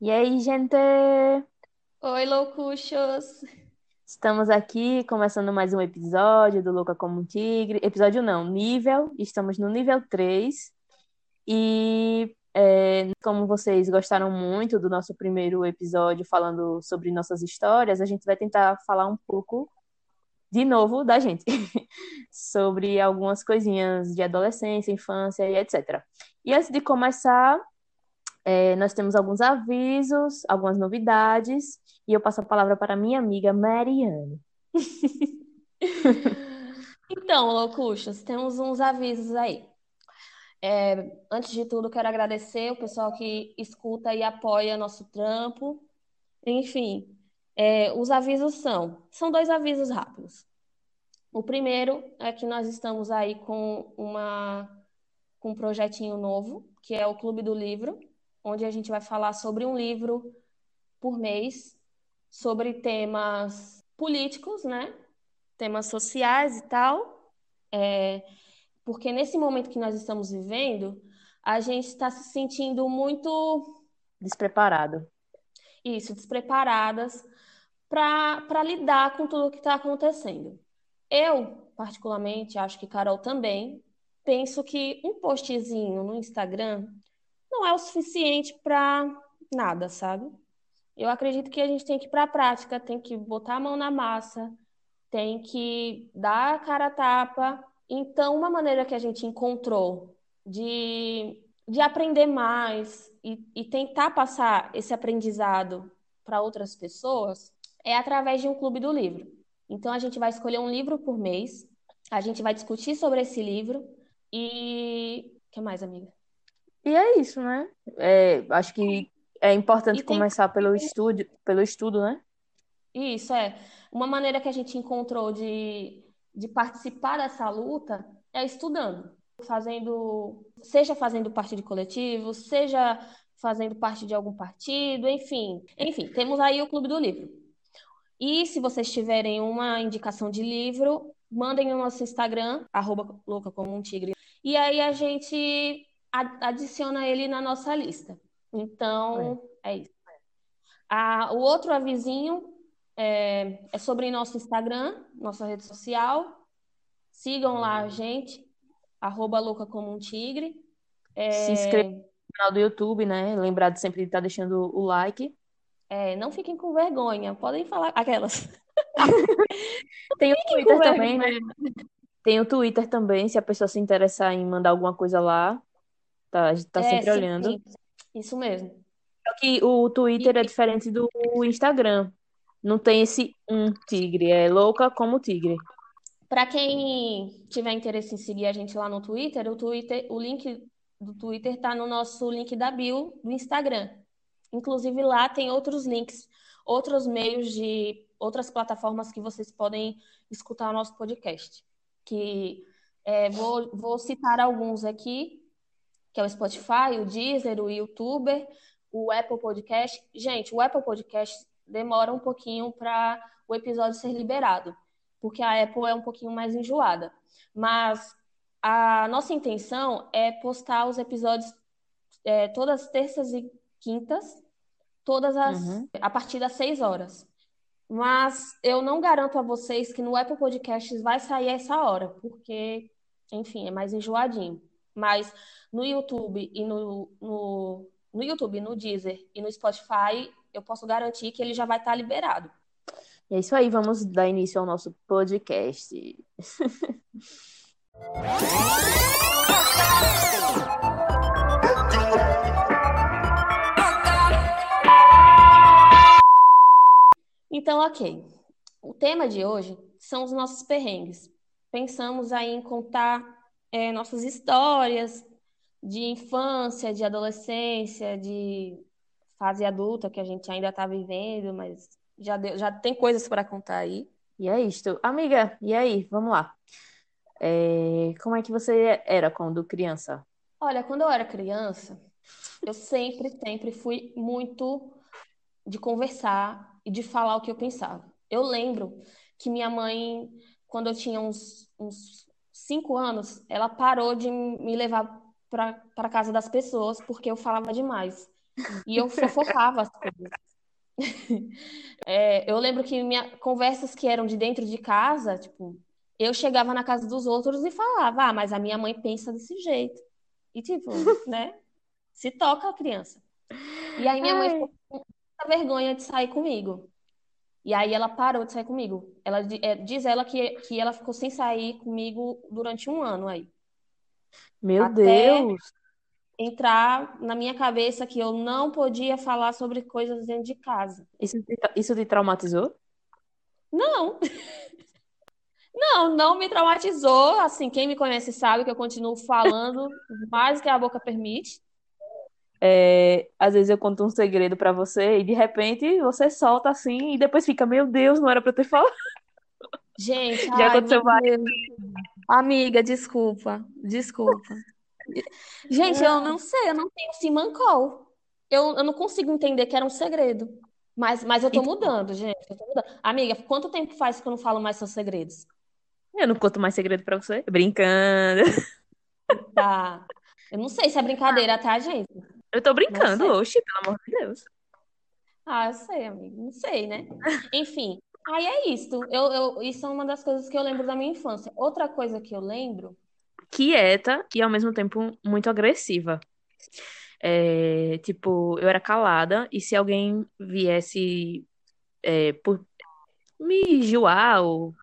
E aí, gente? Oi, loucuchos! Estamos aqui começando mais um episódio do Louca como um Tigre. Episódio não, nível. Estamos no nível 3. E é, como vocês gostaram muito do nosso primeiro episódio falando sobre nossas histórias, a gente vai tentar falar um pouco de novo da gente, sobre algumas coisinhas de adolescência, infância e etc. E antes de começar, é, nós temos alguns avisos, algumas novidades, e eu passo a palavra para minha amiga Mariane. Então, loucuchos, temos uns avisos aí. É, antes de tudo, quero agradecer o pessoal que escuta e apoia nosso trampo. Enfim, é, os avisos são, são dois avisos rápidos. O primeiro é que nós estamos aí com uma com um projetinho novo, que é o Clube do Livro, onde a gente vai falar sobre um livro por mês, sobre temas políticos, né? Temas sociais e tal. É, porque nesse momento que nós estamos vivendo, a gente está se sentindo muito despreparado. Isso, despreparadas para lidar com tudo o que está acontecendo. Eu, particularmente, acho que Carol também, penso que um postzinho no Instagram não é o suficiente para nada, sabe? Eu acredito que a gente tem que ir para a prática, tem que botar a mão na massa, tem que dar a cara a tapa. Então, uma maneira que a gente encontrou de, de aprender mais e, e tentar passar esse aprendizado para outras pessoas é através de um clube do livro. Então, a gente vai escolher um livro por mês, a gente vai discutir sobre esse livro e. O que mais, amiga? E é isso, né? É, acho que é importante tem... começar pelo estudo, pelo estudo, né? Isso, é. Uma maneira que a gente encontrou de, de participar dessa luta é estudando, fazendo, seja fazendo parte de coletivo, seja fazendo parte de algum partido, enfim. Enfim, temos aí o Clube do Livro. E se vocês tiverem uma indicação de livro, mandem no nosso Instagram, arroba louca como um tigre. E aí a gente adiciona ele na nossa lista. Então, é, é isso. o outro avisinho é, é, sobre nosso Instagram, nossa rede social. Sigam lá a gente, arroba louca como um tigre. É... Se inscreva no canal do YouTube, né? Lembrar de sempre estar tá deixando o like. É, não fiquem com vergonha, podem falar aquelas. Tem o Twitter também, né? Tem o Twitter também, se a pessoa se interessar em mandar alguma coisa lá. Tá, a gente tá é, sempre olhando. Isso mesmo. Só que o Twitter é diferente do Instagram. Não tem esse um tigre, é louca como tigre. Para quem tiver interesse em seguir a gente lá no Twitter, o Twitter, o link do Twitter tá no nosso link da bio do Instagram. Inclusive lá tem outros links, outros meios de outras plataformas que vocês podem escutar o nosso podcast. Que é, vou, vou citar alguns aqui que é o Spotify, o Deezer, o YouTuber, o Apple Podcast. Gente, o Apple Podcast demora um pouquinho para o episódio ser liberado, porque a Apple é um pouquinho mais enjoada. Mas a nossa intenção é postar os episódios é, todas terças e quintas, todas as uhum. a partir das seis horas. Mas eu não garanto a vocês que no Apple Podcasts vai sair essa hora, porque, enfim, é mais enjoadinho. Mas no YouTube e no, no, no YouTube, no Deezer e no Spotify, eu posso garantir que ele já vai estar liberado. É isso aí, vamos dar início ao nosso podcast. Então, ok. O tema de hoje são os nossos perrengues. Pensamos aí em contar é, nossas histórias, de infância, de adolescência, de fase adulta que a gente ainda está vivendo, mas já, deu, já tem coisas para contar aí. E é isto. Amiga, e aí? Vamos lá. É, como é que você era quando criança? Olha, quando eu era criança, eu sempre, sempre fui muito de conversar e de falar o que eu pensava. Eu lembro que minha mãe, quando eu tinha uns, uns cinco anos, ela parou de me levar para a casa das pessoas porque eu falava demais. E eu fofocava as coisas. É, eu lembro que minha, conversas que eram de dentro de casa, tipo, eu chegava na casa dos outros e falava, ah, mas a minha mãe pensa desse jeito. E tipo, né? Se toca a criança. E aí minha mãe Ai. ficou com muita vergonha de sair comigo. E aí ela parou de sair comigo. Ela é, diz ela que, que ela ficou sem sair comigo durante um ano aí. Meu Até Deus. entrar na minha cabeça que eu não podia falar sobre coisas dentro de casa. Isso te, isso te traumatizou? Não, não, não me traumatizou. Assim, quem me conhece sabe que eu continuo falando mais do que a boca permite. É, às vezes eu conto um segredo pra você e de repente você solta assim e depois fica, meu Deus, não era pra eu ter falado. Gente, Já ai, aconteceu várias. Amiga, desculpa, desculpa. Gente, eu não sei, eu não tenho simancol. Eu, eu não consigo entender que era um segredo. Mas, mas eu tô mudando, gente. Tô mudando. Amiga, quanto tempo faz que eu não falo mais seus segredos? eu não conto mais segredo pra você. Brincando. Tá. Eu não sei se é brincadeira, tá, gente? Eu tô brincando, oxe, pelo amor de Deus. Ah, eu sei, amigo. Não sei, né? Enfim, aí é isso. Eu, eu, isso é uma das coisas que eu lembro da minha infância. Outra coisa que eu lembro. Quieta e ao mesmo tempo muito agressiva. É, tipo, eu era calada e se alguém viesse é, por me zoar ou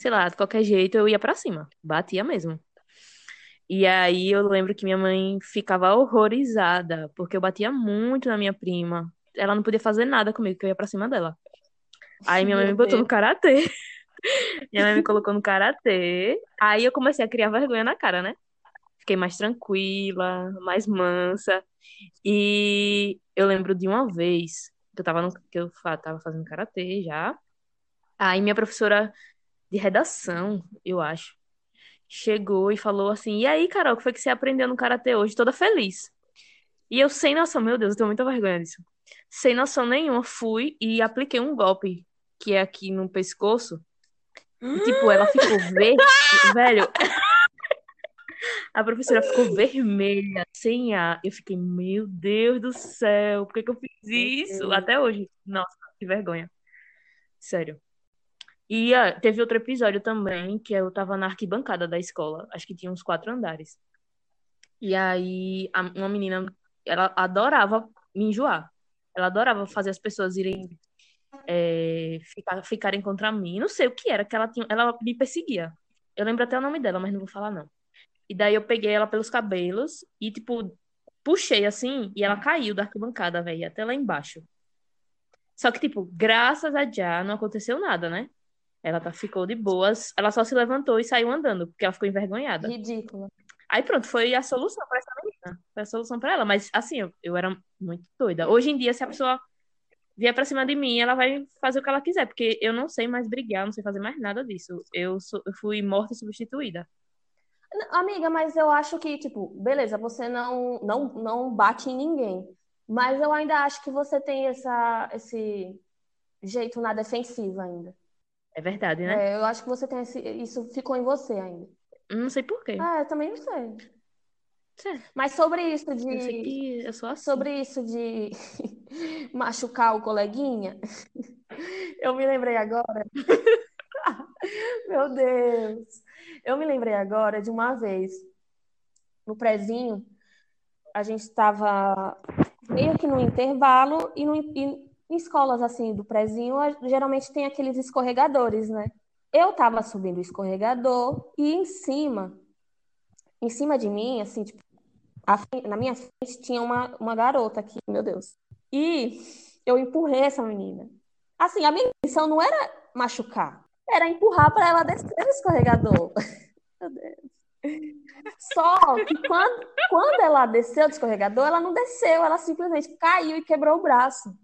sei lá, de qualquer jeito eu ia pra cima, batia mesmo. E aí eu lembro que minha mãe ficava horrorizada porque eu batia muito na minha prima. Ela não podia fazer nada comigo, que eu ia pra cima dela. Aí minha mãe me botou no karatê. Minha mãe me colocou no karatê. Aí eu comecei a criar vergonha na cara, né? Fiquei mais tranquila, mais mansa. E eu lembro de uma vez que eu tava, no, que eu tava fazendo karatê já. Aí minha professora de redação, eu acho, chegou e falou assim: E aí, Carol, o que foi que você aprendeu no karatê hoje? Toda feliz. E eu, sem noção, meu Deus, eu tenho muita vergonha disso. Sem noção nenhuma, fui e apliquei um golpe, que é aqui no pescoço. E, tipo, ela ficou verde. Velho, a professora ficou vermelha, sem ar. Eu fiquei, meu Deus do céu, por que que eu fiz isso? Até hoje. Nossa, que vergonha. Sério. E ah, teve outro episódio também, que eu tava na arquibancada da escola. Acho que tinha uns quatro andares. E aí, a- uma menina, ela adorava me enjoar. Ela adorava fazer as pessoas irem, é, ficar, ficarem contra mim. Não sei o que era, que ela tinha, ela me perseguia. Eu lembro até o nome dela, mas não vou falar não. E daí eu peguei ela pelos cabelos e, tipo, puxei assim, e ela caiu da arquibancada, velho, até lá embaixo. Só que, tipo, graças a Já não aconteceu nada, né? Ela tá, ficou de boas. Ela só se levantou e saiu andando, porque ela ficou envergonhada. Ridícula. Aí pronto, foi a solução pra essa menina. Foi a solução pra ela. Mas assim, eu, eu era muito doida. Hoje em dia, se a pessoa vier pra cima de mim, ela vai fazer o que ela quiser, porque eu não sei mais brigar, não sei fazer mais nada disso. Eu, sou, eu fui morta e substituída. Amiga, mas eu acho que, tipo, beleza, você não, não, não bate em ninguém. Mas eu ainda acho que você tem essa, esse jeito na defensiva ainda. É verdade, né? É, eu acho que você tem esse, isso ficou em você ainda. Não sei por quê. Ah, eu também não sei. Sério, Mas sobre isso Eu sei de, que eu sou assim. sobre isso de machucar o coleguinha, eu me lembrei agora. Meu Deus! Eu me lembrei agora de uma vez no prezinho, a gente estava meio que no intervalo e, no, e em escolas assim do prezinho, a- geralmente tem aqueles escorregadores, né? Eu tava subindo o escorregador e em cima, em cima de mim, assim, tipo, fren- na minha frente tinha uma, uma garota aqui, meu Deus. E eu empurrei essa menina. Assim, a minha intenção não era machucar, era empurrar para ela descer o escorregador. Meu Deus. Só que quando, quando ela desceu do escorregador, ela não desceu, ela simplesmente caiu e quebrou o braço.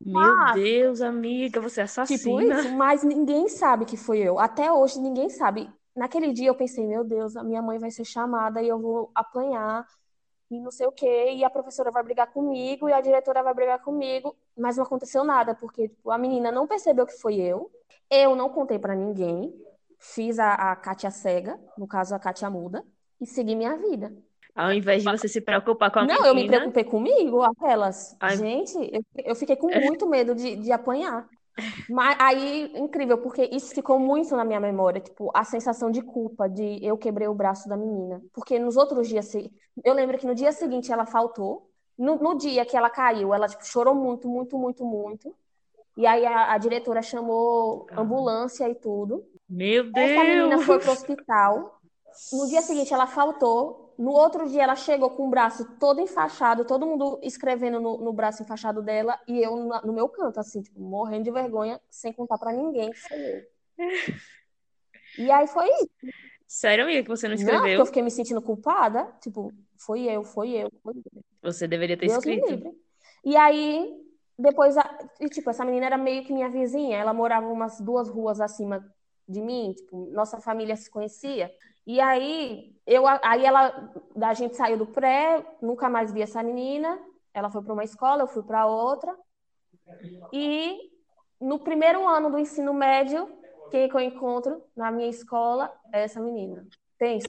Meu Mas, Deus, amiga, você é tipo assassina. isso, mas ninguém sabe que foi eu. Até hoje ninguém sabe. Naquele dia eu pensei, meu Deus, a minha mãe vai ser chamada e eu vou apanhar e não sei o quê, e a professora vai brigar comigo e a diretora vai brigar comigo, mas não aconteceu nada, porque tipo, a menina não percebeu que foi eu. Eu não contei pra ninguém. Fiz a, a Kátia cega, no caso a Kátia muda, e segui minha vida. Ao invés de você se preocupar com a Não, eu me preocupei comigo, aquelas. Ai. Gente, eu, eu fiquei com muito medo de, de apanhar. Mas aí, incrível, porque isso ficou muito na minha memória, tipo, a sensação de culpa de eu quebrei o braço da menina. Porque nos outros dias, eu lembro que no dia seguinte ela faltou. No, no dia que ela caiu, ela, tipo, chorou muito, muito, muito, muito. E aí a, a diretora chamou ambulância e tudo. Meu Essa menina foi Deus! pro hospital. No dia seguinte ela faltou. No outro dia ela chegou com o braço todo enfaixado, todo mundo escrevendo no, no braço enfaixado dela e eu na- no meu canto, assim, tipo, morrendo de vergonha, sem contar pra ninguém que foi eu. E aí foi isso. Sério, amiga, que você não Não, porque escreveu? eu fiquei me sentindo culpada. Tipo, foi eu, foi eu, foi eu. Você deveria ter Deus escrito. E aí, depois, a- e, tipo, essa menina era meio que minha vizinha. Ela morava umas duas ruas acima de mim. Tipo, nossa família se conhecia. E aí, eu, aí ela, a gente saiu do pré, nunca mais vi essa menina. Ela foi para uma escola, eu fui para outra. E no primeiro ano do ensino médio, quem que eu encontro na minha escola é essa menina. Pensa.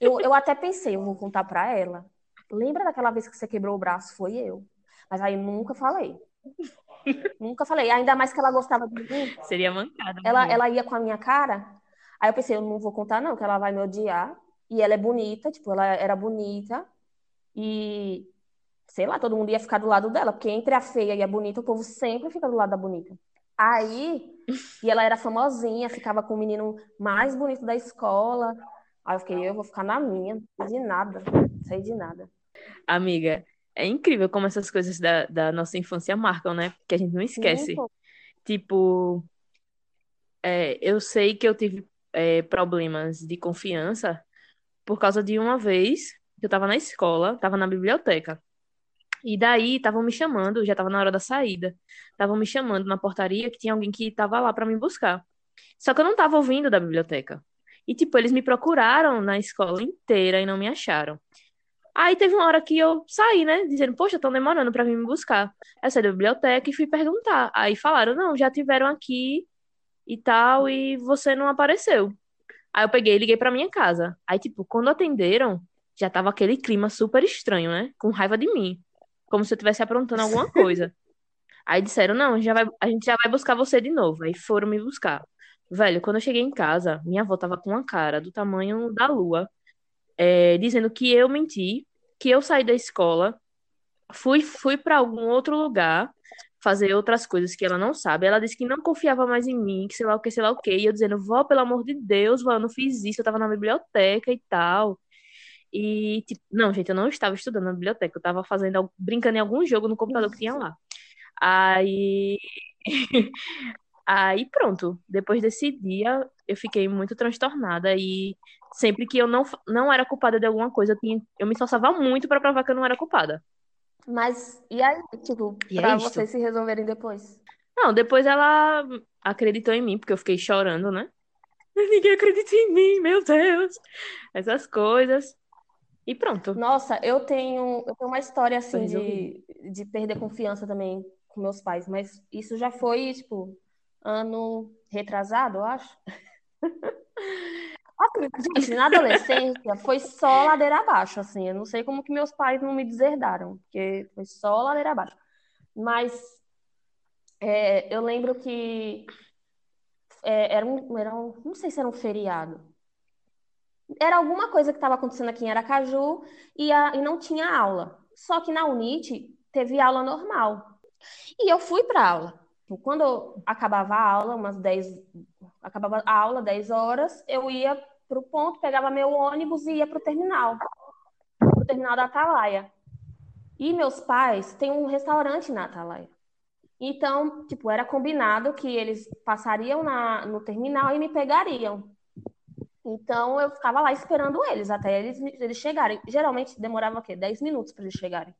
Eu, eu até pensei, eu vou contar para ela. Lembra daquela vez que você quebrou o braço? Foi eu. Mas aí nunca falei. Nunca falei. Ainda mais que ela gostava de mim. Seria mancada. Ela, ela ia com a minha cara. Aí eu pensei, eu não vou contar, não, que ela vai me odiar. E ela é bonita, tipo, ela era bonita. E, sei lá, todo mundo ia ficar do lado dela. Porque entre a feia e a bonita, o povo sempre fica do lado da bonita. Aí, e ela era famosinha, ficava com o menino mais bonito da escola. Aí eu fiquei, eu vou ficar na minha, de nada, não sei de nada. Amiga, é incrível como essas coisas da, da nossa infância marcam, né? Que a gente não esquece. Sim. Tipo, é, eu sei que eu tive é, problemas de confiança por causa de uma vez que eu tava na escola, tava na biblioteca. E daí estavam me chamando, já tava na hora da saída. Estavam me chamando na portaria que tinha alguém que tava lá pra me buscar. Só que eu não tava ouvindo da biblioteca. E tipo, eles me procuraram na escola inteira e não me acharam. Aí teve uma hora que eu saí, né? Dizendo, poxa, estão demorando pra vir me buscar. Eu saí da biblioteca e fui perguntar. Aí falaram, não, já tiveram aqui e tal, e você não apareceu. Aí eu peguei e liguei pra minha casa. Aí, tipo, quando atenderam, já tava aquele clima super estranho, né? Com raiva de mim. Como se eu estivesse aprontando alguma coisa. Aí disseram, não, já vai, a gente já vai buscar você de novo. Aí foram me buscar. Velho, quando eu cheguei em casa, minha avó tava com uma cara do tamanho da lua, é, dizendo que eu menti, que eu saí da escola, fui, fui para algum outro lugar fazer outras coisas que ela não sabe. Ela disse que não confiava mais em mim, que sei lá o que, sei lá o que. E eu dizendo, vó, pelo amor de Deus, vó, eu não fiz isso, eu tava na biblioteca e tal. E, tipo, não, gente, eu não estava estudando na biblioteca, eu tava fazendo, brincando em algum jogo no computador que tinha lá. Aí, aí pronto. Depois desse dia, eu fiquei muito transtornada e sempre que eu não, não era culpada de alguma coisa, eu tinha, eu me esforçava muito pra provar que eu não era culpada. Mas, e aí, tipo, E é pra isto. vocês se resolverem depois? Não, depois ela acreditou em mim, porque eu fiquei chorando, né? Ninguém acredita em mim, meu Deus. Essas coisas. E pronto. Nossa, eu tenho, eu tenho uma história assim de, de perder confiança também com meus pais, mas isso já foi, tipo, ano retrasado, eu acho. Assim, gente, na adolescência foi só ladeira abaixo, assim. Eu não sei como que meus pais não me deserdaram, porque foi só ladeira abaixo. Mas é, eu lembro que é, era um, era um, não sei se era um feriado. Era alguma coisa que estava acontecendo aqui em Aracaju e, a, e não tinha aula. Só que na UNIT teve aula normal. E eu fui para aula. Quando acabava a aula, umas 10, acabava a aula, 10 horas, eu ia para o ponto, pegava meu ônibus e ia para o terminal, o terminal da Atalaia. E meus pais têm um restaurante na Atalaia. Então, tipo, era combinado que eles passariam na, no terminal e me pegariam. Então, eu ficava lá esperando eles, até eles, eles chegarem. Geralmente demorava o quê? 10 minutos para eles chegarem.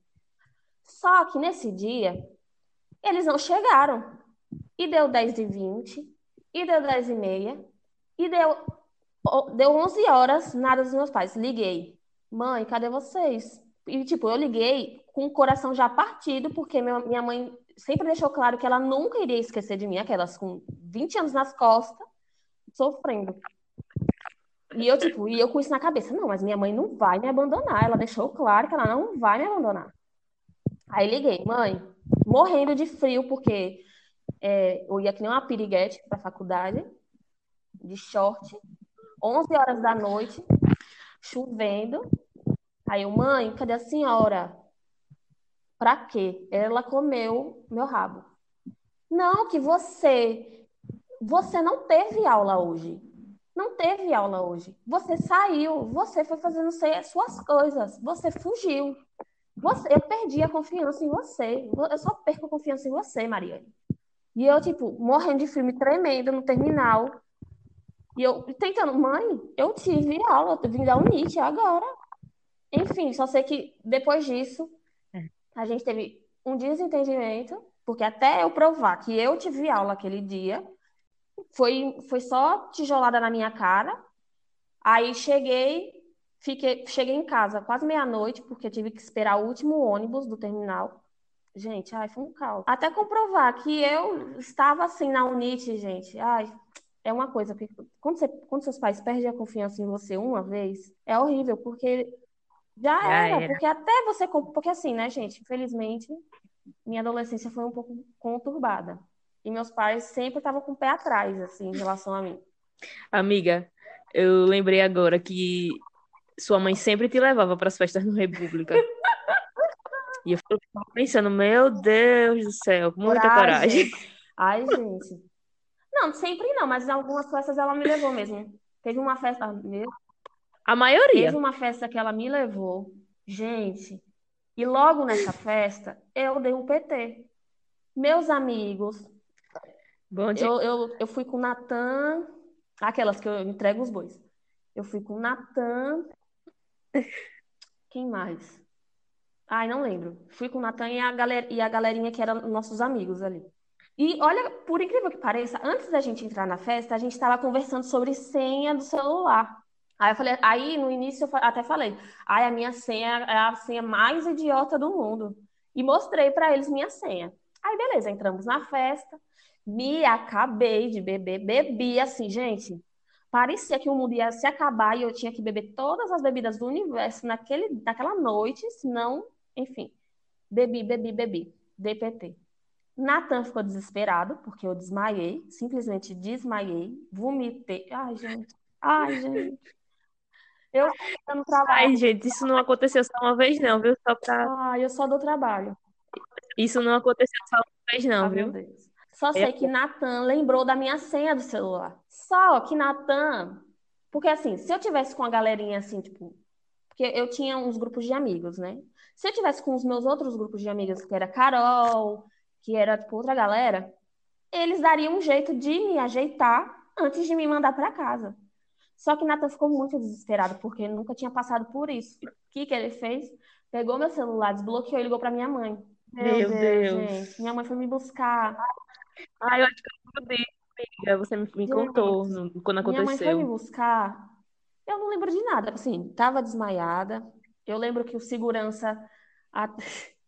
Só que nesse dia, eles não chegaram. E deu 10 e 20, e deu 10 e meia, e deu, deu 11 horas, nada dos meus pais. Liguei. Mãe, cadê vocês? E, tipo, eu liguei com o coração já partido, porque minha, mãe sempre deixou claro que ela nunca iria esquecer de mim, aquelas com 20 anos nas costas, sofrendo. E eu, tipo, e eu com isso na cabeça, não, mas minha mãe não vai me abandonar. Ela deixou claro que ela não vai me abandonar. Aí liguei, mãe, morrendo de frio, porque é, eu ia que nem uma piriguete pra faculdade, de short, 11 horas da noite, chovendo. Aí eu, mãe, cadê a senhora? Pra quê? Ela comeu meu rabo. Não, que você, você não teve aula hoje. Não teve aula hoje. Você saiu, você foi fazendo suas coisas, você fugiu. Você, eu perdi a confiança em você. Eu só perco a confiança em você, Mariane. E eu, tipo, morrendo de filme tremendo no terminal. E eu tentando, mãe, eu tive aula, eu vim da UNIT agora. Enfim, só sei que depois disso, a gente teve um desentendimento, porque até eu provar que eu tive aula aquele dia, foi, foi só tijolada na minha cara. Aí cheguei, fiquei, cheguei em casa quase meia-noite, porque tive que esperar o último ônibus do terminal. Gente, ai, foi um caos. Até comprovar que eu estava assim na Unite, gente. Ai, é uma coisa, porque quando, você, quando seus pais perdem a confiança em você uma vez, é horrível, porque já, já era, era, porque até você. Porque assim, né, gente? Infelizmente, minha adolescência foi um pouco conturbada. E meus pais sempre estavam com o pé atrás, assim, em relação a mim. Amiga, eu lembrei agora que sua mãe sempre te levava para as festas no República. e eu ficava pensando, meu Deus do céu, muita coragem. coragem. Ai, gente. Não, sempre não, mas em algumas festas ela me levou mesmo. Teve uma festa. Meu... A maioria. Teve uma festa que ela me levou. Gente. E logo nessa festa, eu dei um PT. Meus amigos, Bom dia. Eu, eu, eu fui com o Natan, aquelas que eu entrego os bois. Eu fui com o Natan. Quem mais? Ai, não lembro. Fui com o Natan e a, e a galerinha que eram nossos amigos ali. E olha, por incrível que pareça, antes da gente entrar na festa, a gente estava conversando sobre senha do celular. Aí eu falei, aí no início eu até falei, ai, a minha senha é a senha mais idiota do mundo. E mostrei para eles minha senha. Aí beleza, entramos na festa. Me acabei de beber, bebi assim, gente. Parecia que o mundo ia se acabar e eu tinha que beber todas as bebidas do universo naquele, naquela noite, senão, enfim. Bebi, bebi, bebi. DPT. Natan ficou desesperado, porque eu desmaiei, simplesmente desmaiei, vomitei. Ai, gente. Ai, gente. Eu no trabalho. Ai, gente, isso não aconteceu só uma vez, não, viu? Só pra... Ai, eu só dou trabalho. Isso não aconteceu só uma vez, não, ah, viu? Meu Deus. Só sei que Natan lembrou da minha senha do celular. Só que Natan. Porque assim, se eu tivesse com a galerinha assim, tipo. Porque eu tinha uns grupos de amigos, né? Se eu tivesse com os meus outros grupos de amigos, que era Carol, que era tipo outra galera, eles dariam um jeito de me ajeitar antes de me mandar para casa. Só que Natan ficou muito desesperado, porque ele nunca tinha passado por isso. O que, que ele fez? Pegou meu celular, desbloqueou e ligou para minha mãe. Meu, meu Deus, Deus. Gente. Minha mãe foi me buscar. Ah, eu acho que eu mudei, amiga. Você me, me contou no- quando Minha mãe foi me aconteceu. buscar. Eu não lembro de nada. Assim, tava desmaiada. Eu lembro que o segurança. a-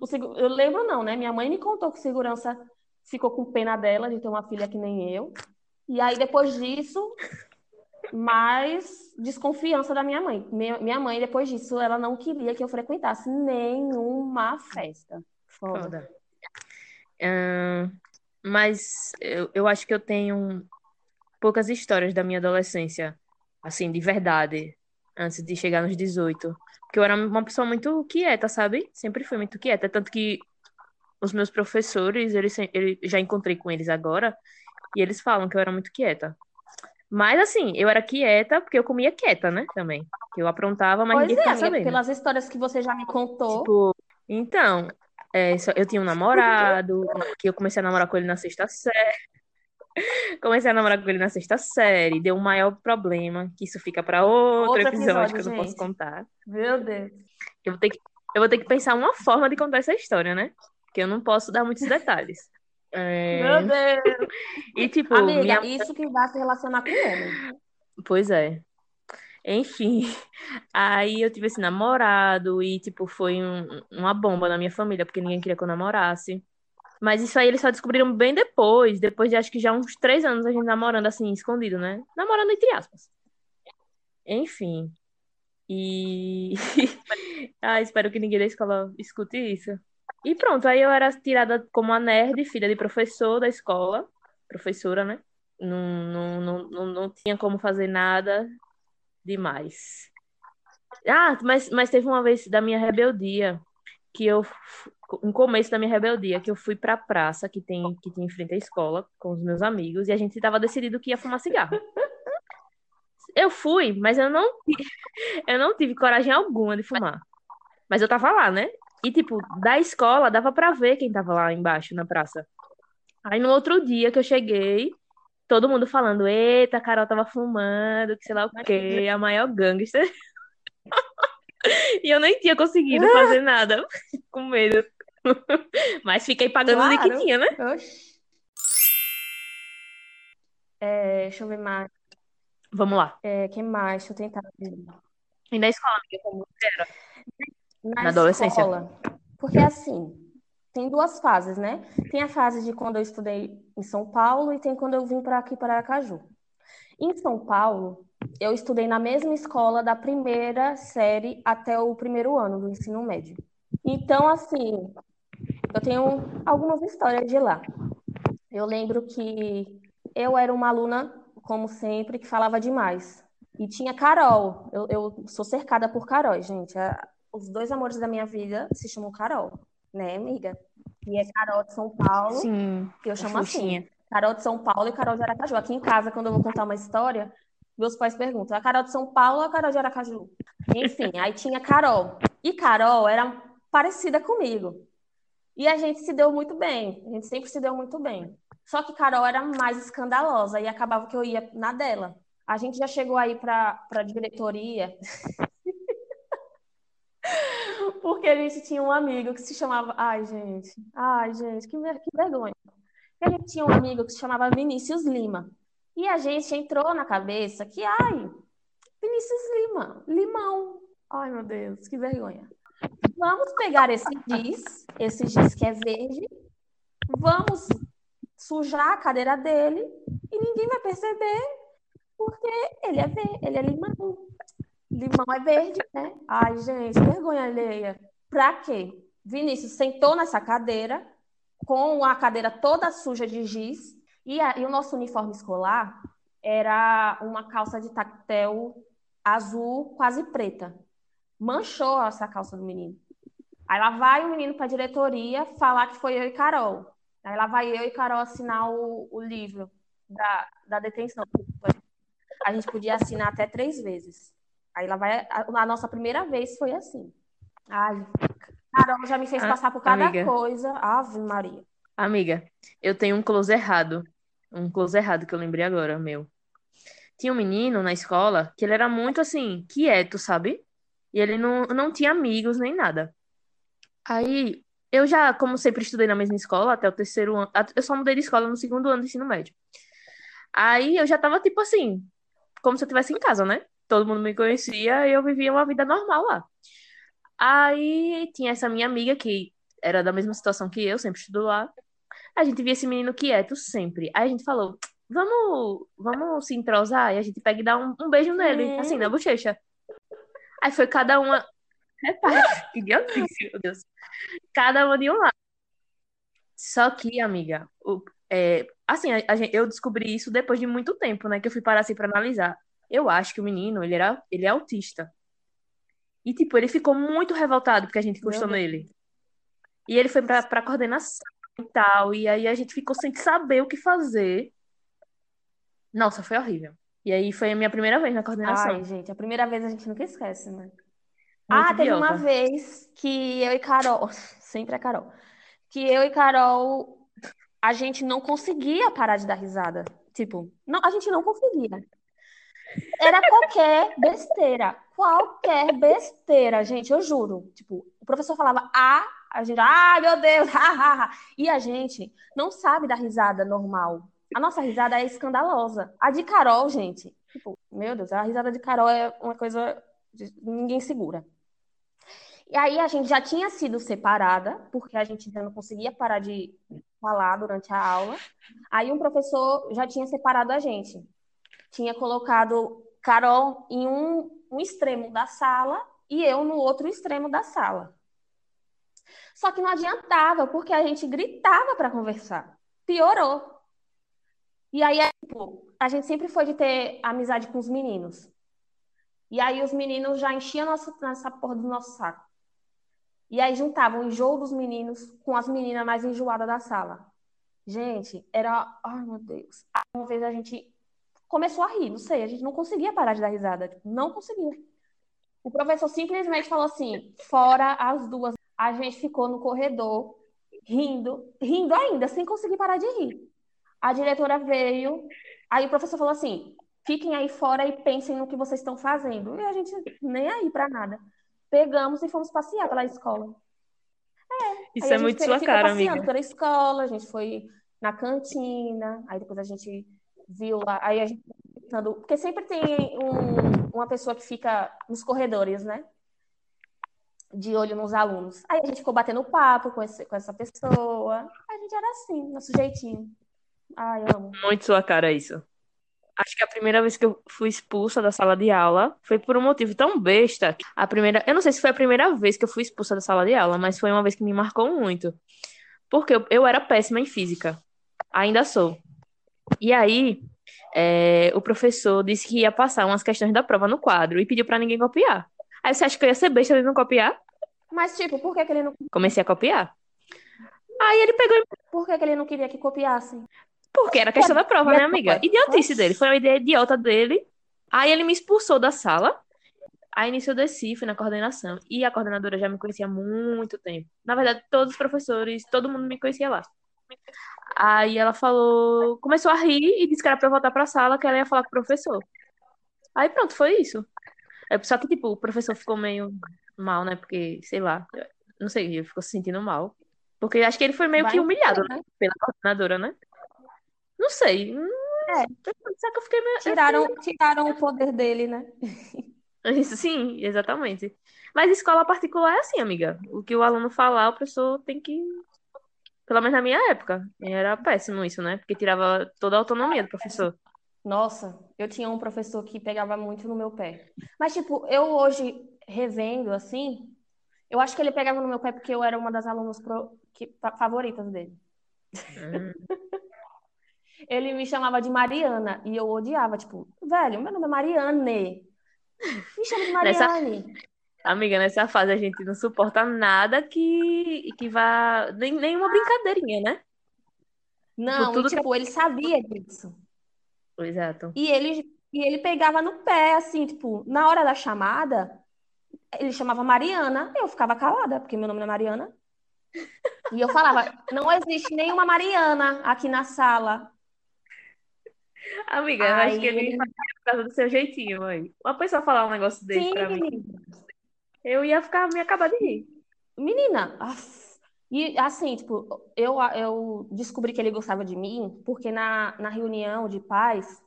O segu... Eu lembro, não, né? Minha mãe me contou que o segurança ficou com pena dela de ter uma filha que nem eu. E aí, depois disso, mais desconfiança da minha mãe. Minha mãe, depois disso, ela não queria que eu frequentasse nenhuma festa. Foda. Foda. mas eu, eu acho que eu tenho poucas histórias da minha adolescência, assim, de verdade, antes de chegar nos 18. Porque eu era uma pessoa muito quieta, sabe? Sempre fui muito quieta. Tanto que os meus professores, eles, eles já encontrei com eles agora, e eles falam que eu era muito quieta. Mas assim, eu era quieta porque eu comia quieta, né? Também. Que eu aprontava, mas pois ninguém é, sabendo. pelas histórias que você já me contou. Tipo, então, é, eu tinha um namorado, que eu comecei a namorar com ele na sexta série. Comecei a namorar com ele na sexta série, deu um maior problema, que isso fica para outro, outro, episódio, episódio que eu não posso contar. Meu Deus. Eu vou, ter que, eu vou ter que pensar uma forma de contar essa história, né? Porque eu não posso dar muitos detalhes. É... Meu Deus! E tipo, Amiga, minha... isso que vai se relacionar com homem. Pois é. Enfim, aí eu tive esse namorado e, tipo, foi um, uma bomba na minha família, porque ninguém queria que eu namorasse. Mas isso aí eles só descobriram bem depois, depois de acho que já uns três anos a gente namorando assim, escondido, né? Namorando entre aspas. Enfim. E. ah, espero que ninguém da escola escute isso. E pronto, aí eu era tirada como a nerd, filha de professor da escola. Professora, né? Não, não, não, não, tinha como fazer nada demais. Ah, mas, mas teve uma vez da minha rebeldia que eu um começo da minha rebeldia que eu fui pra praça que tem que tem em frente à escola com os meus amigos e a gente estava decidido que ia fumar cigarro. Eu fui, mas eu não eu não tive coragem alguma de fumar. Mas eu tava lá, né? E tipo, da escola dava pra ver quem tava lá embaixo na praça. Aí no outro dia que eu cheguei, todo mundo falando: "Eita, a Carol tava fumando, que sei lá o quê, a maior gangster". E eu nem tinha conseguido fazer nada, com medo. Mas fiquei pagando claro. o que tinha, né? Oxi. É, deixa eu ver mais. Vamos lá. É, quem mais? Deixa eu tentar. E na escola, amiga, como era? Na, na adolescência. Escola, porque assim, tem duas fases, né? Tem a fase de quando eu estudei em São Paulo e tem quando eu vim para aqui para Aracaju. Em São Paulo, eu estudei na mesma escola da primeira série até o primeiro ano do ensino médio. Então, assim, eu tenho algumas histórias de lá. Eu lembro que eu era uma aluna, como sempre, que falava demais. E tinha Carol. Eu, eu sou cercada por Carol, gente. os dois amores da minha vida se chamam Carol, né, amiga? E é Carol de São Paulo, Sim, que eu chamo assim. Carol de São Paulo e Carol de Aracaju. Aqui em casa, quando eu vou contar uma história, meus pais perguntam: a Carol de São Paulo ou a Carol de Aracaju? Enfim, aí tinha Carol. E Carol era parecida comigo. E a gente se deu muito bem. A gente sempre se deu muito bem. Só que Carol era mais escandalosa e acabava que eu ia na dela. A gente já chegou aí para a diretoria. Porque a gente tinha um amigo que se chamava. Ai, gente. Ai, gente, que, que vergonha. A gente tinha um amigo que se chamava Vinícius Lima. E a gente entrou na cabeça que, ai, Vinícius Lima, limão. Ai, meu Deus, que vergonha. Vamos pegar esse giz, esse giz que é verde, vamos sujar a cadeira dele e ninguém vai perceber, porque ele é verde, ele é limão. Limão é verde, né? Ai, gente, vergonha alheia. Pra quê? Vinícius sentou nessa cadeira, com a cadeira toda suja de giz, e, a, e o nosso uniforme escolar era uma calça de tactel azul, quase preta. Manchou essa calça do menino. Aí lá vai o menino para a diretoria falar que foi eu e Carol. Aí lá vai eu e Carol assinar o, o livro da, da detenção. A gente podia assinar até três vezes. Aí lá vai. A, a nossa primeira vez foi assim. Ai, Carol já me fez ah, passar por cada amiga. coisa. Ave Maria. Amiga, eu tenho um close errado. Um close errado que eu lembrei agora, meu. Tinha um menino na escola que ele era muito assim, quieto, sabe? E ele não, não tinha amigos nem nada. Aí, eu já, como sempre estudei na mesma escola até o terceiro ano, eu só mudei de escola no segundo ano do ensino médio. Aí eu já tava tipo assim, como se eu estivesse em casa, né? Todo mundo me conhecia e eu vivia uma vida normal lá. Aí tinha essa minha amiga que era da mesma situação que eu, sempre estudou lá. A gente via esse menino quieto sempre. Aí a gente falou, vamos, vamos se entrosar e a gente pega e dá um, um beijo nele, é. assim, na bochecha. Aí foi cada uma. Repare, que idiotice, meu Deus. Cada uma de um lado. Só que, amiga, o, é, assim, a, a, eu descobri isso depois de muito tempo, né? Que eu fui parar assim pra analisar. Eu acho que o menino, ele, era, ele é autista. E, tipo, ele ficou muito revoltado porque a gente encostou nele. E ele foi pra, pra coordenação e tal. E aí a gente ficou sem saber o que fazer. Nossa, foi horrível. E aí foi a minha primeira vez na coordenação. Ai, gente, a primeira vez a gente nunca esquece, né? Muito ah, teve uma vez que eu e Carol, sempre é Carol, que eu e Carol, a gente não conseguia parar de dar risada. Tipo, não, a gente não conseguia. Era qualquer besteira. Qualquer besteira, gente, eu juro. Tipo, o professor falava A, a gente, ah, meu Deus, e a gente não sabe dar risada normal. A nossa risada é escandalosa. A de Carol, gente, tipo, meu Deus, a risada de Carol é uma coisa de... ninguém segura. E aí a gente já tinha sido separada, porque a gente já não conseguia parar de falar durante a aula. Aí um professor já tinha separado a gente. Tinha colocado Carol em um, um extremo da sala e eu no outro extremo da sala. Só que não adiantava, porque a gente gritava para conversar. Piorou. E aí, tipo, a gente sempre foi de ter amizade com os meninos. E aí os meninos já enchiam nossa, nessa porra do nosso saco. E aí juntavam o enjoo dos meninos com as meninas mais enjoadas da sala. Gente, era. Ai, meu Deus. Uma vez a gente começou a rir, não sei, a gente não conseguia parar de dar risada. Tipo, não conseguia. O professor simplesmente falou assim: fora as duas. A gente ficou no corredor, rindo, rindo ainda, sem conseguir parar de rir. A diretora veio, aí o professor falou assim: fiquem aí fora e pensem no que vocês estão fazendo. E a gente nem aí para nada. Pegamos e fomos passear pela escola. É, Isso é muito sua cara, amiga. pela escola, a gente foi na cantina, aí depois a gente viu lá, aí a gente porque sempre tem um, uma pessoa que fica nos corredores, né? De olho nos alunos. Aí a gente ficou batendo papo com, esse, com essa pessoa. A gente era assim, nosso jeitinho. Ai, amo. Muito sua cara isso. Acho que a primeira vez que eu fui expulsa da sala de aula foi por um motivo tão besta. A primeira, eu não sei se foi a primeira vez que eu fui expulsa da sala de aula, mas foi uma vez que me marcou muito. Porque eu, eu era péssima em física. Ainda sou. E aí, é, o professor disse que ia passar umas questões da prova no quadro e pediu para ninguém copiar. Aí você acha que eu ia ser besta de não copiar? Mas, tipo, por que, que ele não. Comecei a copiar. Aí ele pegou. Por que, que ele não queria que copiassem? Porque era questão da prova, né, amiga? Idiotice dele. Foi uma ideia idiota dele. Aí ele me expulsou da sala. Aí eu desci, fui na coordenação. E a coordenadora já me conhecia há muito tempo. Na verdade, todos os professores, todo mundo me conhecia lá. Aí ela falou, começou a rir e disse que era pra eu voltar pra sala, que ela ia falar com o professor. Aí pronto, foi isso. Só que, tipo, o professor ficou meio mal, né? Porque, sei lá, não sei, ele ficou se sentindo mal. Porque acho que ele foi meio Vai que humilhado, né? Pela coordenadora, né? Não sei. É. Só que eu fiquei meio. Tiraram, fiquei... tiraram o poder dele, né? Sim, exatamente. Mas escola particular é assim, amiga. O que o aluno falar, o professor tem que. Pelo menos na minha época. Era péssimo isso, né? Porque tirava toda a autonomia do professor. Nossa, eu tinha um professor que pegava muito no meu pé. Mas, tipo, eu hoje, revendo assim, eu acho que ele pegava no meu pé porque eu era uma das alunas pro... que... favoritas dele. Hum. Ele me chamava de Mariana e eu odiava, tipo, velho, meu nome é Mariane. Me chama de Mariane. Nessa... Amiga, nessa fase a gente não suporta nada que, que vá. Nem, nenhuma brincadeirinha, né? Não, tipo, tudo e, tipo, que... ele sabia disso. Exato. E ele, e ele pegava no pé, assim, tipo, na hora da chamada, ele chamava Mariana, eu ficava calada, porque meu nome não é Mariana. E eu falava, não existe nenhuma Mariana aqui na sala. Amiga, eu acho que ele ele... fazia por causa do seu jeitinho, mãe. Uma pessoa falar um negócio desse Sim, pra mim, eu ia ficar, me acabar de rir. Menina, e assim, tipo, eu, eu descobri que ele gostava de mim porque na, na reunião de pais,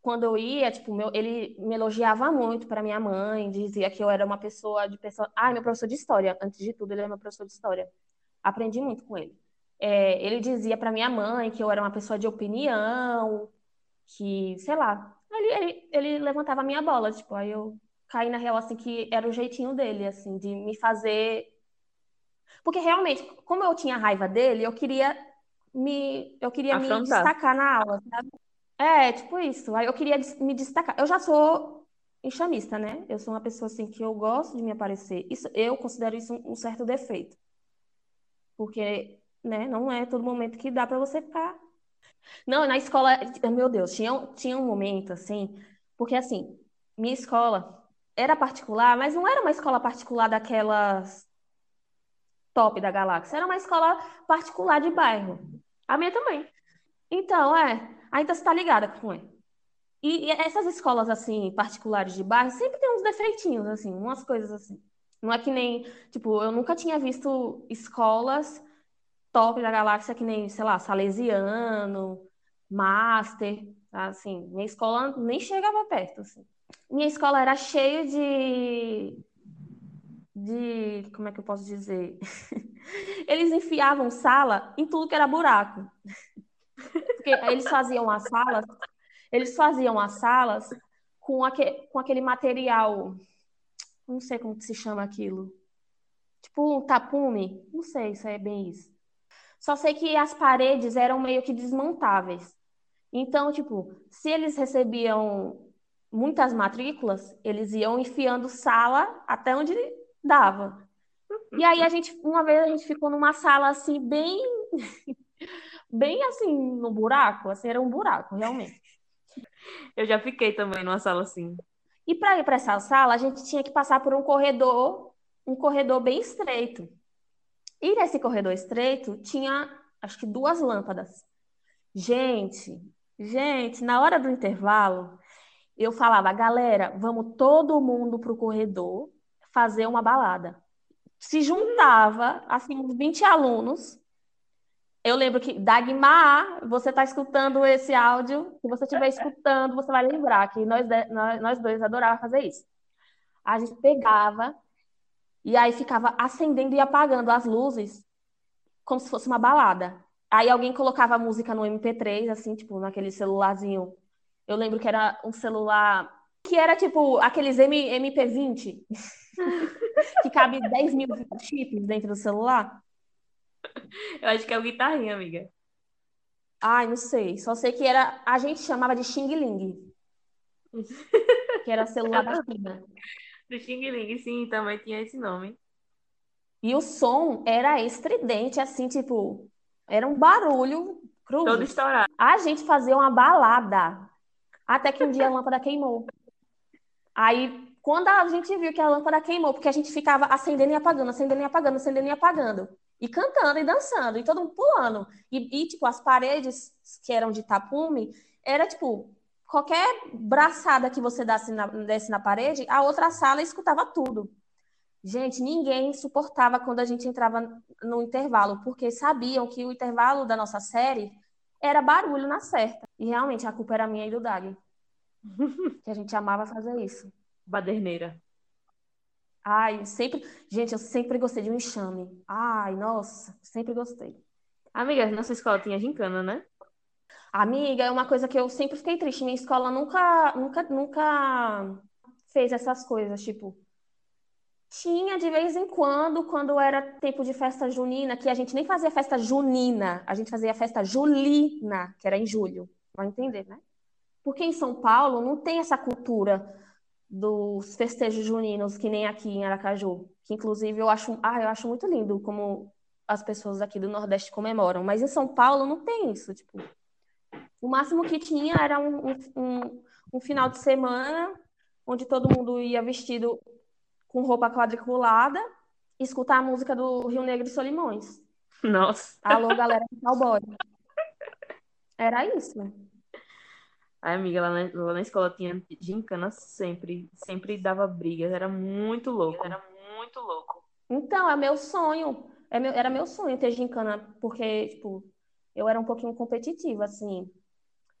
quando eu ia, tipo, meu, ele me elogiava muito para minha mãe, dizia que eu era uma pessoa de pessoa. Ah, meu professor de história, antes de tudo, ele é meu professor de história. Aprendi muito com ele é, ele dizia para minha mãe que eu era uma pessoa de opinião, que, sei lá, ele, ele, ele levantava a minha bola, tipo, aí eu caí na real, assim, que era o jeitinho dele, assim, de me fazer... Porque, realmente, como eu tinha raiva dele, eu queria me, eu queria me destacar na aula, sabe? É, tipo isso, aí eu queria me destacar. Eu já sou enxamista, né? Eu sou uma pessoa, assim, que eu gosto de me aparecer. Isso, eu considero isso um, um certo defeito. Porque né? Não é todo momento que dá para você ficar. Não, na escola, meu Deus, tinha, tinha um momento assim, porque assim, minha escola era particular, mas não era uma escola particular daquelas top da galáxia, era uma escola particular de bairro. A minha também. Então, é, ainda está ligada com ele. E, e, essas escolas assim particulares de bairro sempre tem uns defeitinhos assim, umas coisas assim. Não é que nem, tipo, eu nunca tinha visto escolas top da galáxia, que nem, sei lá, Salesiano, Master, assim, minha escola nem chegava perto, assim. Minha escola era cheia de de, como é que eu posso dizer? Eles enfiavam sala em tudo que era buraco. Porque eles faziam as salas, eles faziam as salas com, com aquele material, não sei como se chama aquilo, tipo um tapume, não sei se é bem isso. Só sei que as paredes eram meio que desmontáveis. Então, tipo, se eles recebiam muitas matrículas, eles iam enfiando sala até onde dava. E aí a gente, uma vez a gente ficou numa sala assim bem bem assim no buraco, assim era um buraco, realmente. Eu já fiquei também numa sala assim. E para ir para essa sala, a gente tinha que passar por um corredor, um corredor bem estreito. E nesse corredor estreito tinha, acho que duas lâmpadas. Gente, gente, na hora do intervalo, eu falava, galera, vamos todo mundo pro corredor fazer uma balada. Se juntava, assim, uns 20 alunos. Eu lembro que, Dagmar, você está escutando esse áudio, se você estiver escutando, você vai lembrar que nós, nós, nós dois adorávamos fazer isso. A gente pegava e aí ficava acendendo e apagando as luzes como se fosse uma balada. Aí alguém colocava a música no MP3, assim, tipo, naquele celularzinho eu lembro que era um celular que era tipo aqueles M MP20, que cabe 10 mil chips dentro do celular. Eu acho que é o guitarrinha, amiga. Ai, não sei. Só sei que era. A gente chamava de Xing Ling. que era celular da China. Do Xing Ling, sim, também tinha esse nome. E o som era estridente, assim, tipo. Era um barulho cruz. Todo estourado. A gente fazia uma balada até que um dia a lâmpada queimou. Aí, quando a gente viu que a lâmpada queimou, porque a gente ficava acendendo e apagando, acendendo e apagando, acendendo e apagando. E cantando e dançando, e todo mundo pulando. E, e tipo, as paredes que eram de tapume, era tipo, qualquer braçada que você desse na, desse na parede, a outra sala escutava tudo. Gente, ninguém suportava quando a gente entrava no intervalo, porque sabiam que o intervalo da nossa série era barulho na certa. E realmente a culpa era minha e do Dag. que a gente amava fazer isso. Baderneira. Ai, sempre. Gente, eu sempre gostei de um enxame. Ai, nossa, sempre gostei. Amiga, nossa escola tinha gincana, né? Amiga, é uma coisa que eu sempre fiquei triste. Minha escola nunca, nunca, nunca fez essas coisas, tipo, tinha de vez em quando, quando era tempo de festa junina, que a gente nem fazia festa junina, a gente fazia festa julina, que era em julho. Vai entender, né? Porque em São Paulo não tem essa cultura dos festejos juninos que nem aqui em Aracaju, que inclusive eu acho, ah, eu acho muito lindo como as pessoas aqui do Nordeste comemoram, mas em São Paulo não tem isso, tipo, o máximo que tinha era um, um, um final de semana onde todo mundo ia vestido com roupa quadriculada e escutar a música do Rio Negro e Solimões. Nossa. Alô, galera do cowboy. Era isso. Ai, amiga, lá na, lá na escola tinha gincana sempre, sempre dava brigas, era muito louco. Era muito louco. Então, é meu sonho. É meu, era meu sonho ter gincana, porque, tipo, eu era um pouquinho competitiva, assim.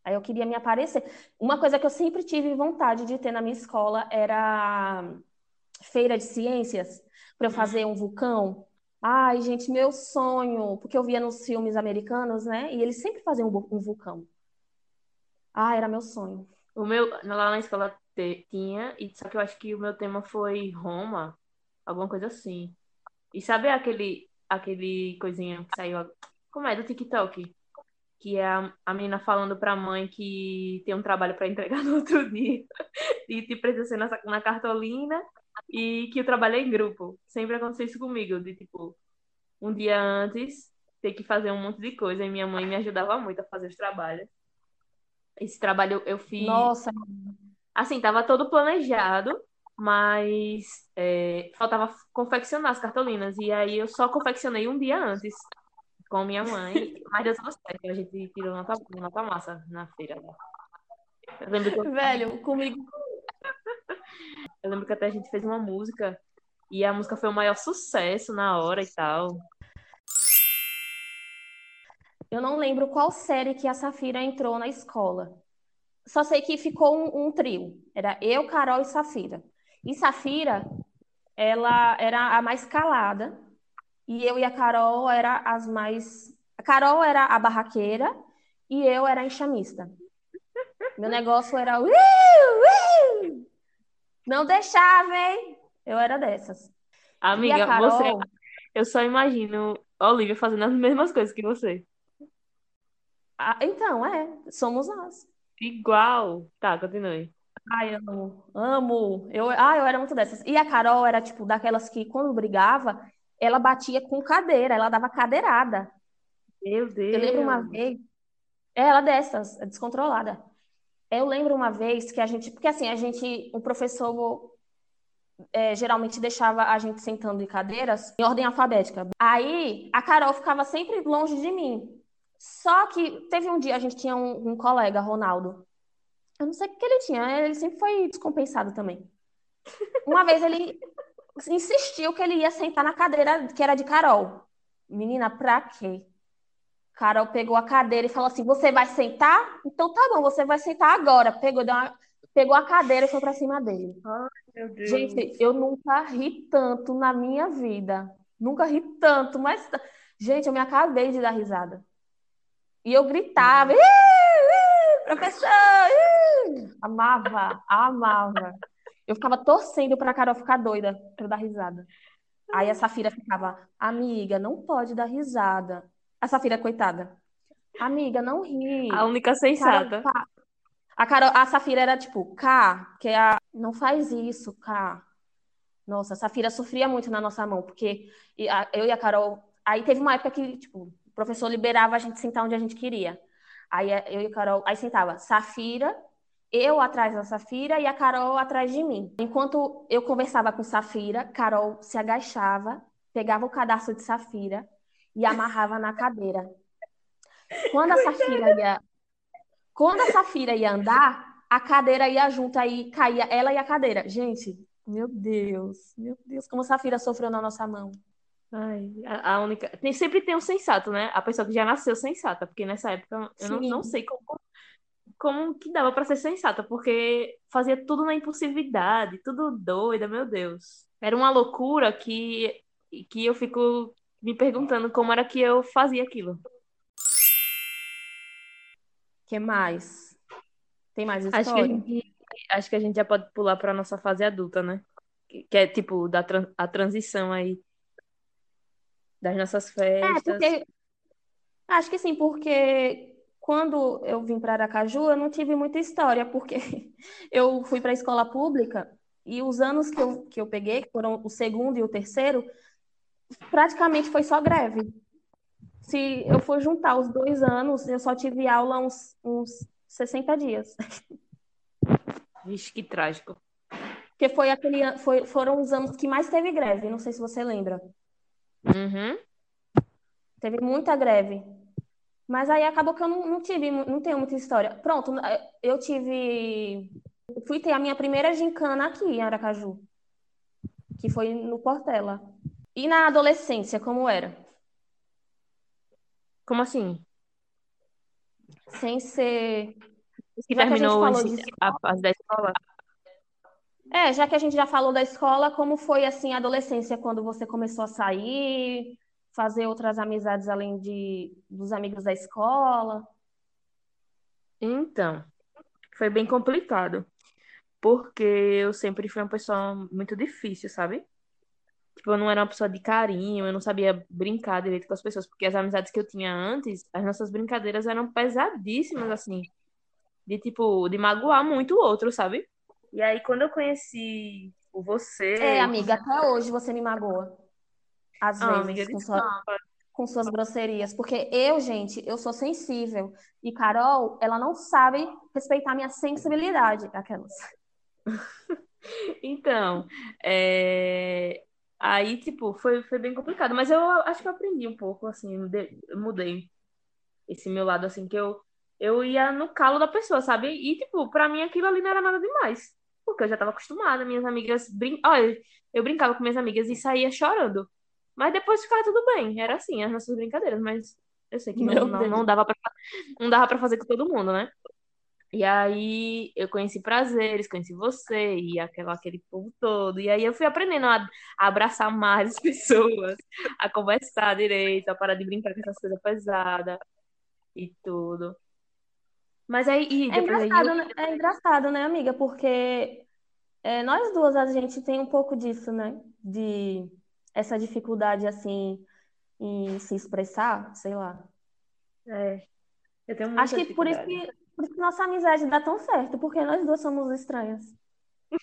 Aí eu queria me aparecer. Uma coisa que eu sempre tive vontade de ter na minha escola era feira de ciências para eu fazer um vulcão. Ai, gente, meu sonho, porque eu via nos filmes americanos, né? E eles sempre faziam um, vulcão. Ah, era meu sonho. O meu, lá na escola tinha, e só que eu acho que o meu tema foi Roma, alguma coisa assim. E sabe aquele, aquele coisinha que saiu, como é, do TikTok? Que é a, a menina falando pra mãe que tem um trabalho para entregar no outro dia. E te precisa ser na, na cartolina e que eu trabalhei em grupo. Sempre aconteceu isso comigo, de tipo, um dia antes ter que fazer um monte de coisa e minha mãe me ajudava muito a fazer os trabalhos. Esse trabalho eu fiz. Nossa! Assim, tava todo planejado, mas é, faltava confeccionar as cartolinas. E aí eu só confeccionei um dia antes com minha mãe. Mas deu tudo certo. A gente tirou nota, nota massa na feira. Eu lembro que eu... Velho, comigo eu lembro que até a gente fez uma música e a música foi o maior sucesso na hora e tal. Eu não lembro qual série que a Safira entrou na escola. Só sei que ficou um, um trio. Era eu, Carol e Safira. E Safira, ela era a mais calada. E eu e a Carol era as mais. A Carol era a barraqueira e eu era a enxamista. Meu negócio era. Uh, uh, Não deixava, hein? Eu era dessas. A Amiga, você, Carol, eu só imagino Olivia fazendo as mesmas coisas que você. ah, então, é, somos nós. Igual. Tá, continue. Ai, amo, amo. Eu, ah, eu era muito dessas. E a Carol era, tipo, daquelas que, quando brigava, ela batia com cadeira, ela dava cadeirada. Meu Eu lembro uma Deus. vez, é, ela dessas, descontrolada. Eu lembro uma vez que a gente, porque assim, a gente, o professor é, geralmente deixava a gente sentando em cadeiras em ordem alfabética. Aí a Carol ficava sempre longe de mim. Só que teve um dia, a gente tinha um, um colega, Ronaldo. Eu não sei o que ele tinha, ele sempre foi descompensado também. Uma vez ele insistiu que ele ia sentar na cadeira que era de Carol. Menina, pra quê? Carol pegou a cadeira e falou assim: Você vai sentar? Então tá bom, você vai sentar agora. Pegou, uma- pegou a cadeira e foi pra cima dele. Ai, meu Gente, eu nunca ri tanto na minha vida. Nunca ri tanto, mas. Gente, eu me acabei de dar risada. E eu gritava: "Ih, ih, professor! ih!" Amava, amava. Eu ficava torcendo pra Carol ficar doida pra eu dar risada. Aí a Safira ficava: Amiga, não pode dar risada. A Safira, coitada. Amiga, não A ri. única Carol, sensata. a Carol, a Safira era tipo, Cá, que é a. Não faz isso, Cá. Nossa, a Safira sofria muito na nossa mão, porque a- eu e a Carol. Aí teve uma época que, tipo, o professor liberava a gente sentar onde a gente queria. Aí eu e a Carol. Aí sentava Safira, eu atrás da Safira e a Carol atrás de mim. Enquanto eu conversava com Safira, Carol se agachava, pegava o cadarço de Safira e amarrava na cadeira. Quando a Safira ia, quando a Safira ia andar, a cadeira ia junto, aí caía ela e a cadeira. Gente, meu Deus, meu Deus, como a Safira sofreu na nossa mão. Ai, a, a única. Tem, sempre tem um sensato, né? A pessoa que já nasceu sensata, porque nessa época eu não, não sei como, como que dava pra ser sensata, porque fazia tudo na impulsividade, tudo doida, meu Deus. Era uma loucura que, que eu fico me perguntando como era que eu fazia aquilo. que mais? Tem mais Acho que a história? gente, acho que a gente já pode pular pra nossa fase adulta, né? Que, é tipo da a transição aí das nossas É, festas. porque acho que sim, porque quando eu vim para Aracaju, eu não tive muita história, porque eu fui para a escola pública e os anos que eu, que eu peguei, que foram o segundo e o terceiro, praticamente foi só greve. Se eu for juntar os dois anos, eu só tive aula uns, uns 60 dias. Vixe, que trágico. Porque foi aquele, foi, foram os anos que mais teve greve, não sei se você lembra. Uhum. Teve muita greve. Mas aí acabou que eu não, não tive, não tenho muita história. Pronto, eh, eu tive. Fui ter a minha primeira gincana aqui em Aracaju, que foi no Portela. E na adolescência, como era? Como assim? Sem ser. Que Já que a gente terminou de. a fase da escola? É, já que a gente já falou da escola, como foi assim a adolescência, quando você começou a sair, fazer outras amizades além de dos amigos da escola? Então, foi bem complicado, porque eu sempre fui uma pessoa muito difícil, sabe? Tipo, eu não era uma pessoa de carinho, eu não sabia brincar direito com as pessoas, porque as amizades que eu tinha antes, as nossas brincadeiras eram pesadíssimas, assim, de tipo, de magoar muito o outro, sabe? E aí, quando eu conheci o É, você, amiga, até hoje você me magoa, às ah, vezes, com sua, com suas grosserias, porque eu, gente, eu sou sensível. E Carol, ela não sabe respeitar minha sensibilidade, aquelas. Então, é, aí, tipo, foi, foi bem complicado, mas eu acho que eu aprendi um pouco, assim, mudei esse meu lado, assim, que eu, eu ia no calo da pessoa, sabe? E, tipo, pra mim aquilo ali não era nada demais, porque eu já tava acostumada, minhas amigas, brin... Olha, eu brincava com minhas amigas e saía chorando, mas depois ficava tudo bem, era assim, as nossas brincadeiras, mas eu sei que não, não, não dava pra, não dava pra fazer com todo mundo, né? E aí eu conheci prazeres, conheci você e aquela, aquele povo todo. E aí eu fui aprendendo a, a abraçar mais as pessoas, a conversar direito, a parar de brincar com essas coisas pesadas e tudo. Mas aí, e É depois aí eu. engraçado, né? É engraçado, né, amiga? Porque É, nós duas, a gente tem um pouco disso, né? De essa dificuldade, assim, em se expressar, sei lá. É, eu tenho muita Acho que por isso que, por isso que nossa amizade dá tão certo, porque nós duas somos estranhas.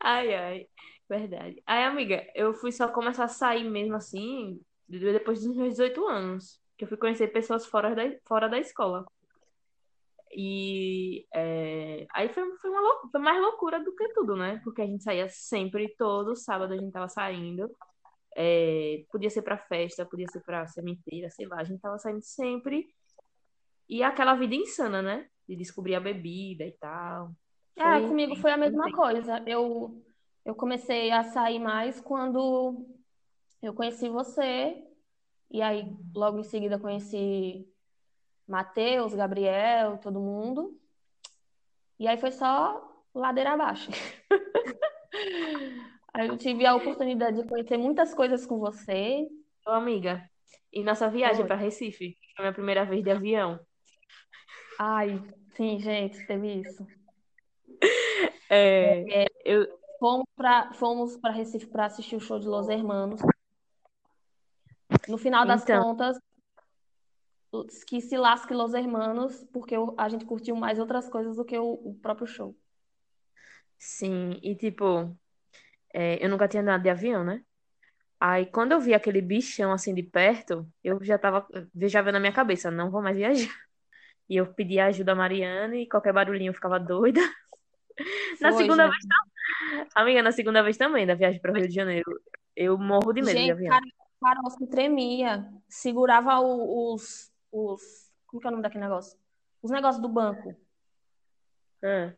Ai, ai, verdade. Ai, amiga, eu fui só começar a sair mesmo assim de- depois dos meus 18 anos, que eu fui conhecer pessoas fora da, fora da escola. E é, aí foi, foi, uma foi mais loucura do que tudo, né? Porque a gente saía sempre, todo sábado a gente tava saindo. É, podia ser pra festa, podia ser pra sementeira, sei lá, a gente tava saindo sempre. E aquela vida insana, né? De descobrir a bebida e tal. Ah, Foi, comigo foi a mesma coisa. Eu, eu comecei a sair mais quando eu conheci você, e aí logo em seguida conheci Matheus, Gabriel, todo mundo. E aí foi só ladeira abaixo. Aí eu tive a oportunidade de conhecer muitas coisas com você. Ô, amiga, e nossa viagem para Recife? Foi a minha primeira vez de avião. Ai, sim, gente, teve isso. É, eu, Fomos para fomos para Recife para assistir o show de Los Hermanos. No final das então, contas, que se lasque Los Hermanos, porque a gente curtiu mais outras coisas do que o, o próprio show. sim, e tipo, é, eu nunca tinha andado de avião, né? Aí quando eu vi aquele bichão assim de perto, eu já tava, já veio na minha cabeça, não vou mais viajar. E eu pedi ajuda a Mariana e qualquer barulhinho eu ficava doida. Na Foi, segunda gente. vez, amiga, na segunda vez também, da viagem para o Rio de Janeiro, eu morro de medo de Gente, avião. cara, Carol se tremia, segurava os, os, como que é o nome daquele negócio? Os negócios do banco. Ah.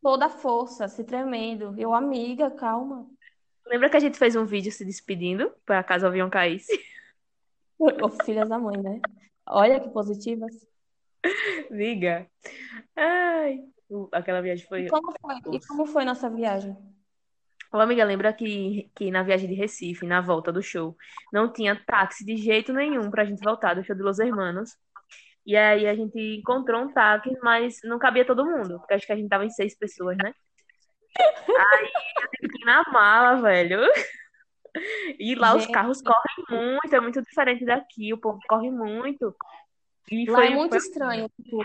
Toda a força, se tremendo. Eu, amiga, calma. Lembra que a gente fez um vídeo se despedindo para caso o avião caísse? Ô, filhas da mãe, né? Olha que positivas. Liga. Ai, aquela viagem E foi. como foi? E como foi nossa viagem? Ô, amiga, lembra que, que na viagem de Recife, na volta do show, não tinha táxi de jeito nenhum pra gente voltar do show de Los Hermanos. E aí a gente encontrou um táxi, mas não cabia todo mundo, porque acho que a gente tava em seis pessoas, né? Tive que ir na mala, velho. E lá os Gente, carros correm muito, é muito diferente daqui, o povo corre muito. E lá é foi, muito foi estranho, tipo,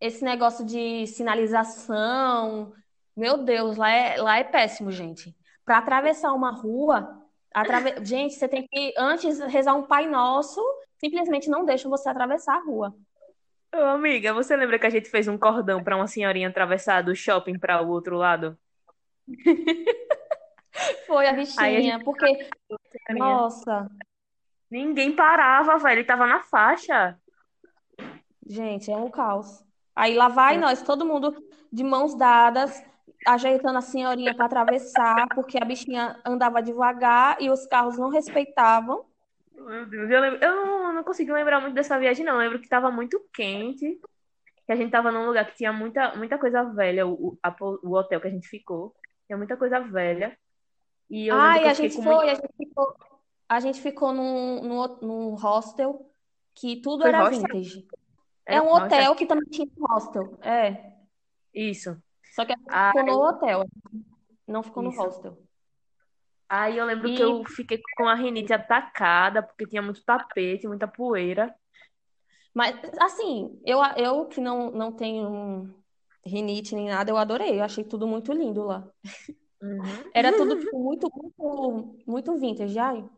esse negócio de sinalização. Meu Deus, lá é, lá é péssimo, gente. Para atravessar uma rua, atrave... gente, você tem que antes rezar um Pai Nosso, simplesmente não deixa você atravessar a rua. Ô, amiga, você lembra que a gente fez um cordão pra uma senhorinha atravessar do shopping para o outro lado? Foi a Aí a bichinha, gente porque, nossa, ninguém parava, velho, ele tava na faixa. gente, é um caos. Aí lá vai É. nós, todo mundo de mãos dadas, ajeitando a senhorinha para atravessar, porque a bichinha andava devagar e os carros não respeitavam. Meu Deus, eu, lembro, eu não, não consigo lembrar muito dessa viagem, não. Eu lembro que tava muito quente, que a gente tava num lugar que tinha muita, muita coisa velha, o, a o hotel que a gente ficou. Tinha muita coisa velha. E eu Ai, que eu a gente com muito. foi, a gente ficou, a gente ficou num, num, num hostel que tudo Foi era hostel? vintage. É Era um hostel? hotel que também tinha um hostel. É. Isso. Só que a gente ficou no hotel, não ficou no isso. hostel. Aí eu lembro que E, eu fiquei com a rinite atacada, porque tinha muito tapete, muita poeira. mas, assim, eu, eu que não, não tenho rinite nem nada, eu adorei. Eu achei tudo muito lindo lá. Uhum. Era tudo, tipo, muito, muito, muito vintage. Ai,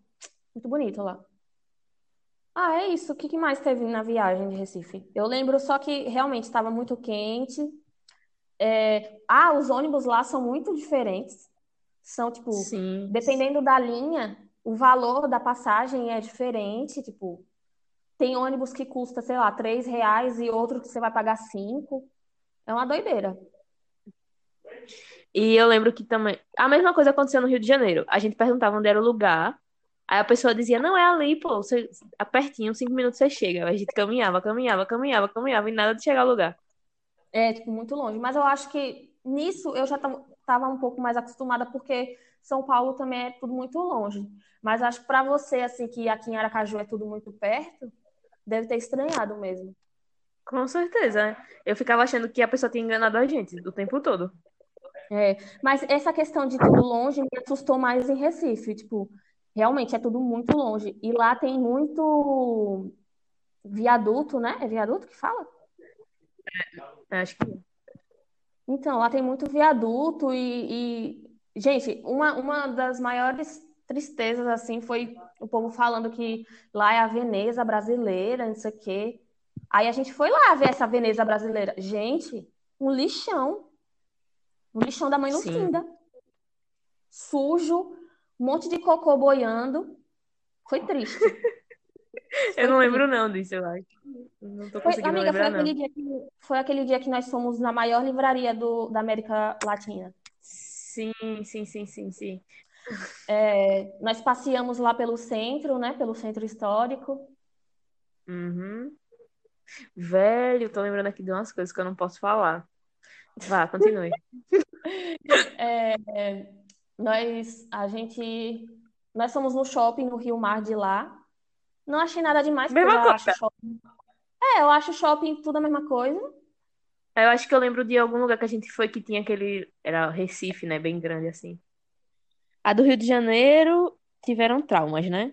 muito bonito lá. Ah, é isso. O que que mais teve na viagem de Recife? Eu lembro só que realmente estava muito quente. É, Ah, os ônibus lá são muito diferentes. São, tipo, Sim. dependendo da linha, o valor da passagem é diferente. Tipo, tem ônibus que custa, sei lá, três reais e outro que você vai pagar cinco. É uma doideira. E eu lembro que também. A mesma coisa aconteceu no Rio de Janeiro. A gente perguntava onde era o lugar. Aí a pessoa dizia, não, é ali, pô, você, é pertinho, cinco minutos você chega. A gente caminhava, caminhava, caminhava, caminhava, e nada de chegar ao lugar. É, tipo, muito longe. Mas eu acho que nisso eu já estava um pouco mais acostumada, porque São Paulo também é tudo muito longe. Mas acho que para você, assim, que aqui em Aracaju é tudo muito perto, deve ter estranhado mesmo. Com certeza. Eu ficava achando que a pessoa tinha enganado a gente o tempo todo. É, mas essa questão de tudo longe me assustou mais em Recife. Tipo, realmente é tudo muito longe. E lá tem muito viaduto, né? É viaduto que fala? Acho que. Então, lá tem muito viaduto e, e... gente, uma, uma das maiores tristezas assim foi o povo falando que lá é a Veneza brasileira, não sei o quê. Aí a gente foi lá ver essa Veneza brasileira. Gente, um lixão. Um lixão da mãe Lucinda. Sujo, um monte de cocô boiando. Foi triste. Eu não lembro não disso, eu acho. Não tô conseguindo foi, amiga, lembrar, foi aquele, dia que, foi aquele dia que nós fomos na maior livraria do, da América Latina. Sim, sim, sim, sim, sim. É, nós passeamos lá pelo centro, né? Pelo centro histórico. Uhum. Velho, tô lembrando aqui de umas coisas que eu não posso falar. Vá, continue. é, é, nós, a gente, nós fomos no shopping no Rio Mar de lá. Não achei nada demais, porque Mesma eu coisa. acho shopping. É, eu acho shopping tudo a mesma coisa. Eu acho que eu lembro de algum lugar que a gente foi que tinha aquele. Era Recife, né? Bem grande assim. A do Rio de Janeiro tiveram traumas, né?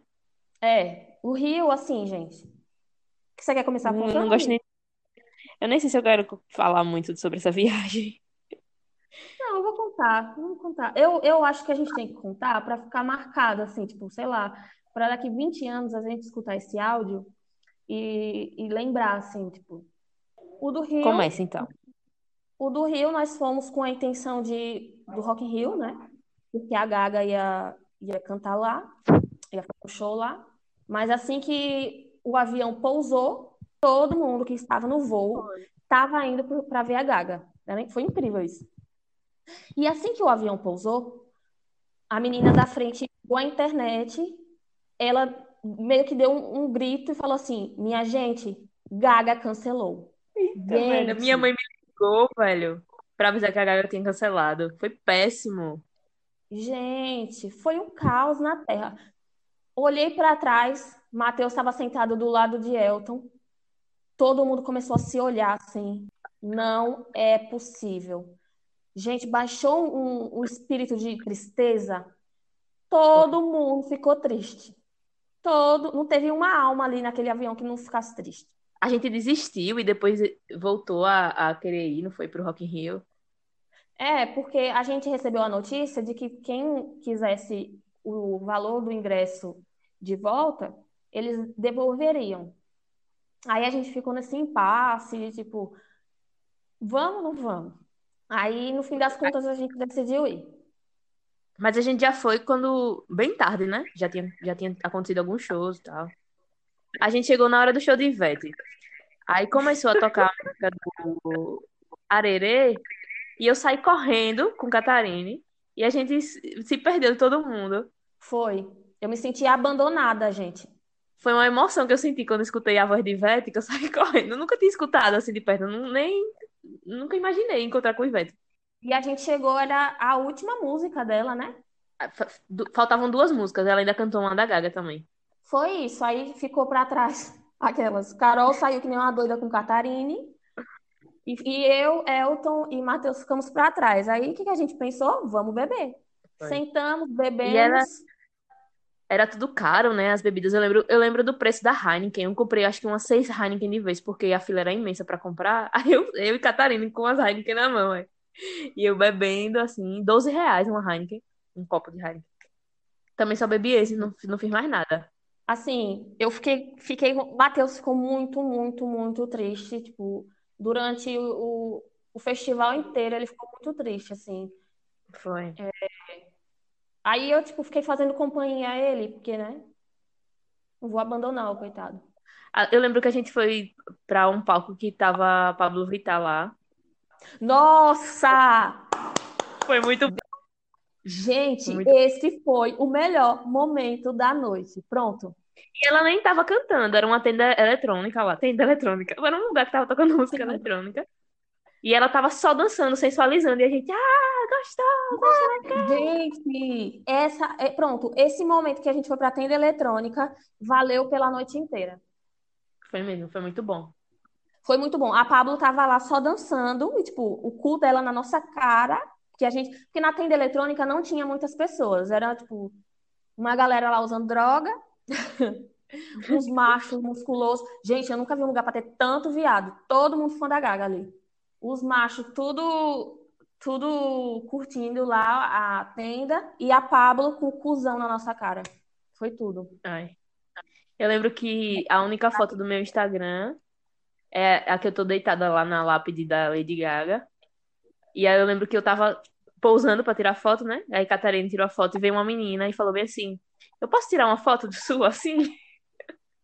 É, o Rio, assim, gente. Que você quer começar Não, contando? não gosto nem. Eu nem sei se eu quero falar muito sobre essa viagem. Não, eu vou contar, vamos contar. Eu, eu acho que a gente tem que contar para ficar marcado, assim, tipo, sei lá, para daqui 20 anos a gente escutar esse áudio e, e lembrar, assim, tipo, o do Rio. Começa então. O do Rio nós fomos com a intenção de do Rock in Rio, né? Porque a Gaga ia, ia cantar lá, ia fazer um show lá. Mas assim que o avião pousou, todo mundo que estava no voo estava indo para ver a Gaga. Foi incrível isso. E assim que o avião pousou, a menina da frente ligou a internet, ela meio que deu um, um grito e falou assim: Minha gente, Gaga cancelou. Eita, Gente, minha mãe me ligou, velho, pra avisar que a Gaga tinha cancelado. Foi péssimo. gente, foi um caos na Terra. Olhei para trás, Matheus estava sentado do lado de Elton. Todo mundo começou a se olhar assim. Não é possível. Gente, baixou um, um espírito de tristeza. Todo mundo ficou triste. Todo, não teve uma alma ali naquele avião que não ficasse triste. A gente desistiu e depois voltou a, a querer ir, não foi pro Rock in Rio. É, porque a gente recebeu a notícia de que quem quisesse o valor do ingresso de volta, eles devolveriam. Aí a gente ficou nesse impasse, tipo, vamos ou não vamos? Aí, no fim das contas, a gente decidiu ir. Mas a gente já foi quando. Bem tarde, né? Já tinha, já tinha acontecido alguns shows e tal. A gente chegou na hora do show de Ivete. Aí começou a tocar a música do Arerê. E eu saí correndo com Catarine. E a gente se perdeu todo mundo. Foi. Eu me senti abandonada, gente. Foi uma emoção que eu senti quando eu escutei a voz de Ivete, que eu saí correndo. Eu nunca tinha escutado assim de perto. eu nem, nunca imaginei encontrar com Ivete. E a gente chegou, era a última música dela, né? Du- Faltavam duas músicas. Ela ainda cantou uma da Gaga também. Foi isso. Aí ficou pra trás aquelas. Carol saiu que nem uma doida com Catarine. E, e eu, Elton e Matheus ficamos pra trás. Aí o que que a gente pensou? Vamos beber. Foi. Sentamos, E era, bebemos. era tudo caro, né? As bebidas. Eu lembro, eu lembro do preço da Heineken. Eu comprei acho que umas seis Heineken de vez, porque a fila era imensa pra comprar. Aí eu, eu e Catarina com as Heineken na mão, é. E eu bebendo, assim, 12 reais uma Heineken. Um copo de Heineken. Também só bebi esse, não, não fiz mais nada. Assim, eu fiquei, fiquei, Matheus ficou muito, muito, muito triste, tipo, durante o, o, festival inteiro ele ficou muito triste, assim. Foi. Aí eu, tipo, fiquei fazendo companhia a ele, porque, né, não vou abandonar o coitado. Ah, Eu lembro que a gente foi pra um palco que tava Pablo Vittar lá. Nossa! Foi muito bom. Gente, Muito... esse foi o melhor momento da noite. Pronto. E ela nem tava cantando, era uma tenda eletrônica lá. Tenda eletrônica. Era um lugar que tava tocando música eletrônica. E ela tava só dançando, sensualizando. E a gente, ah, gostou, gostou. Gente, essa é pronto. Esse momento que a gente foi pra tenda eletrônica valeu pela noite inteira. Foi mesmo, foi muito bom. Foi muito bom. A Pablo tava lá só dançando, e, tipo, o cu dela na nossa cara, que a gente. Porque na tenda eletrônica não tinha muitas pessoas. Era, tipo, uma galera lá usando droga, uns machos musculosos. Gente, eu nunca vi um lugar pra ter tanto viado. Todo mundo fã da Gaga ali. Os machos, tudo. Tudo curtindo lá a tenda e a Pablo com o cuzão na nossa cara. Foi tudo. Ai. Eu lembro que a única foto do meu Instagram é a que eu tô deitada lá na lápide da Lady Gaga. E aí eu lembro que eu tava pousando pra tirar foto, né? Aí Catarina tirou a foto e veio uma menina e falou bem assim: Eu posso tirar uma foto de sua assim?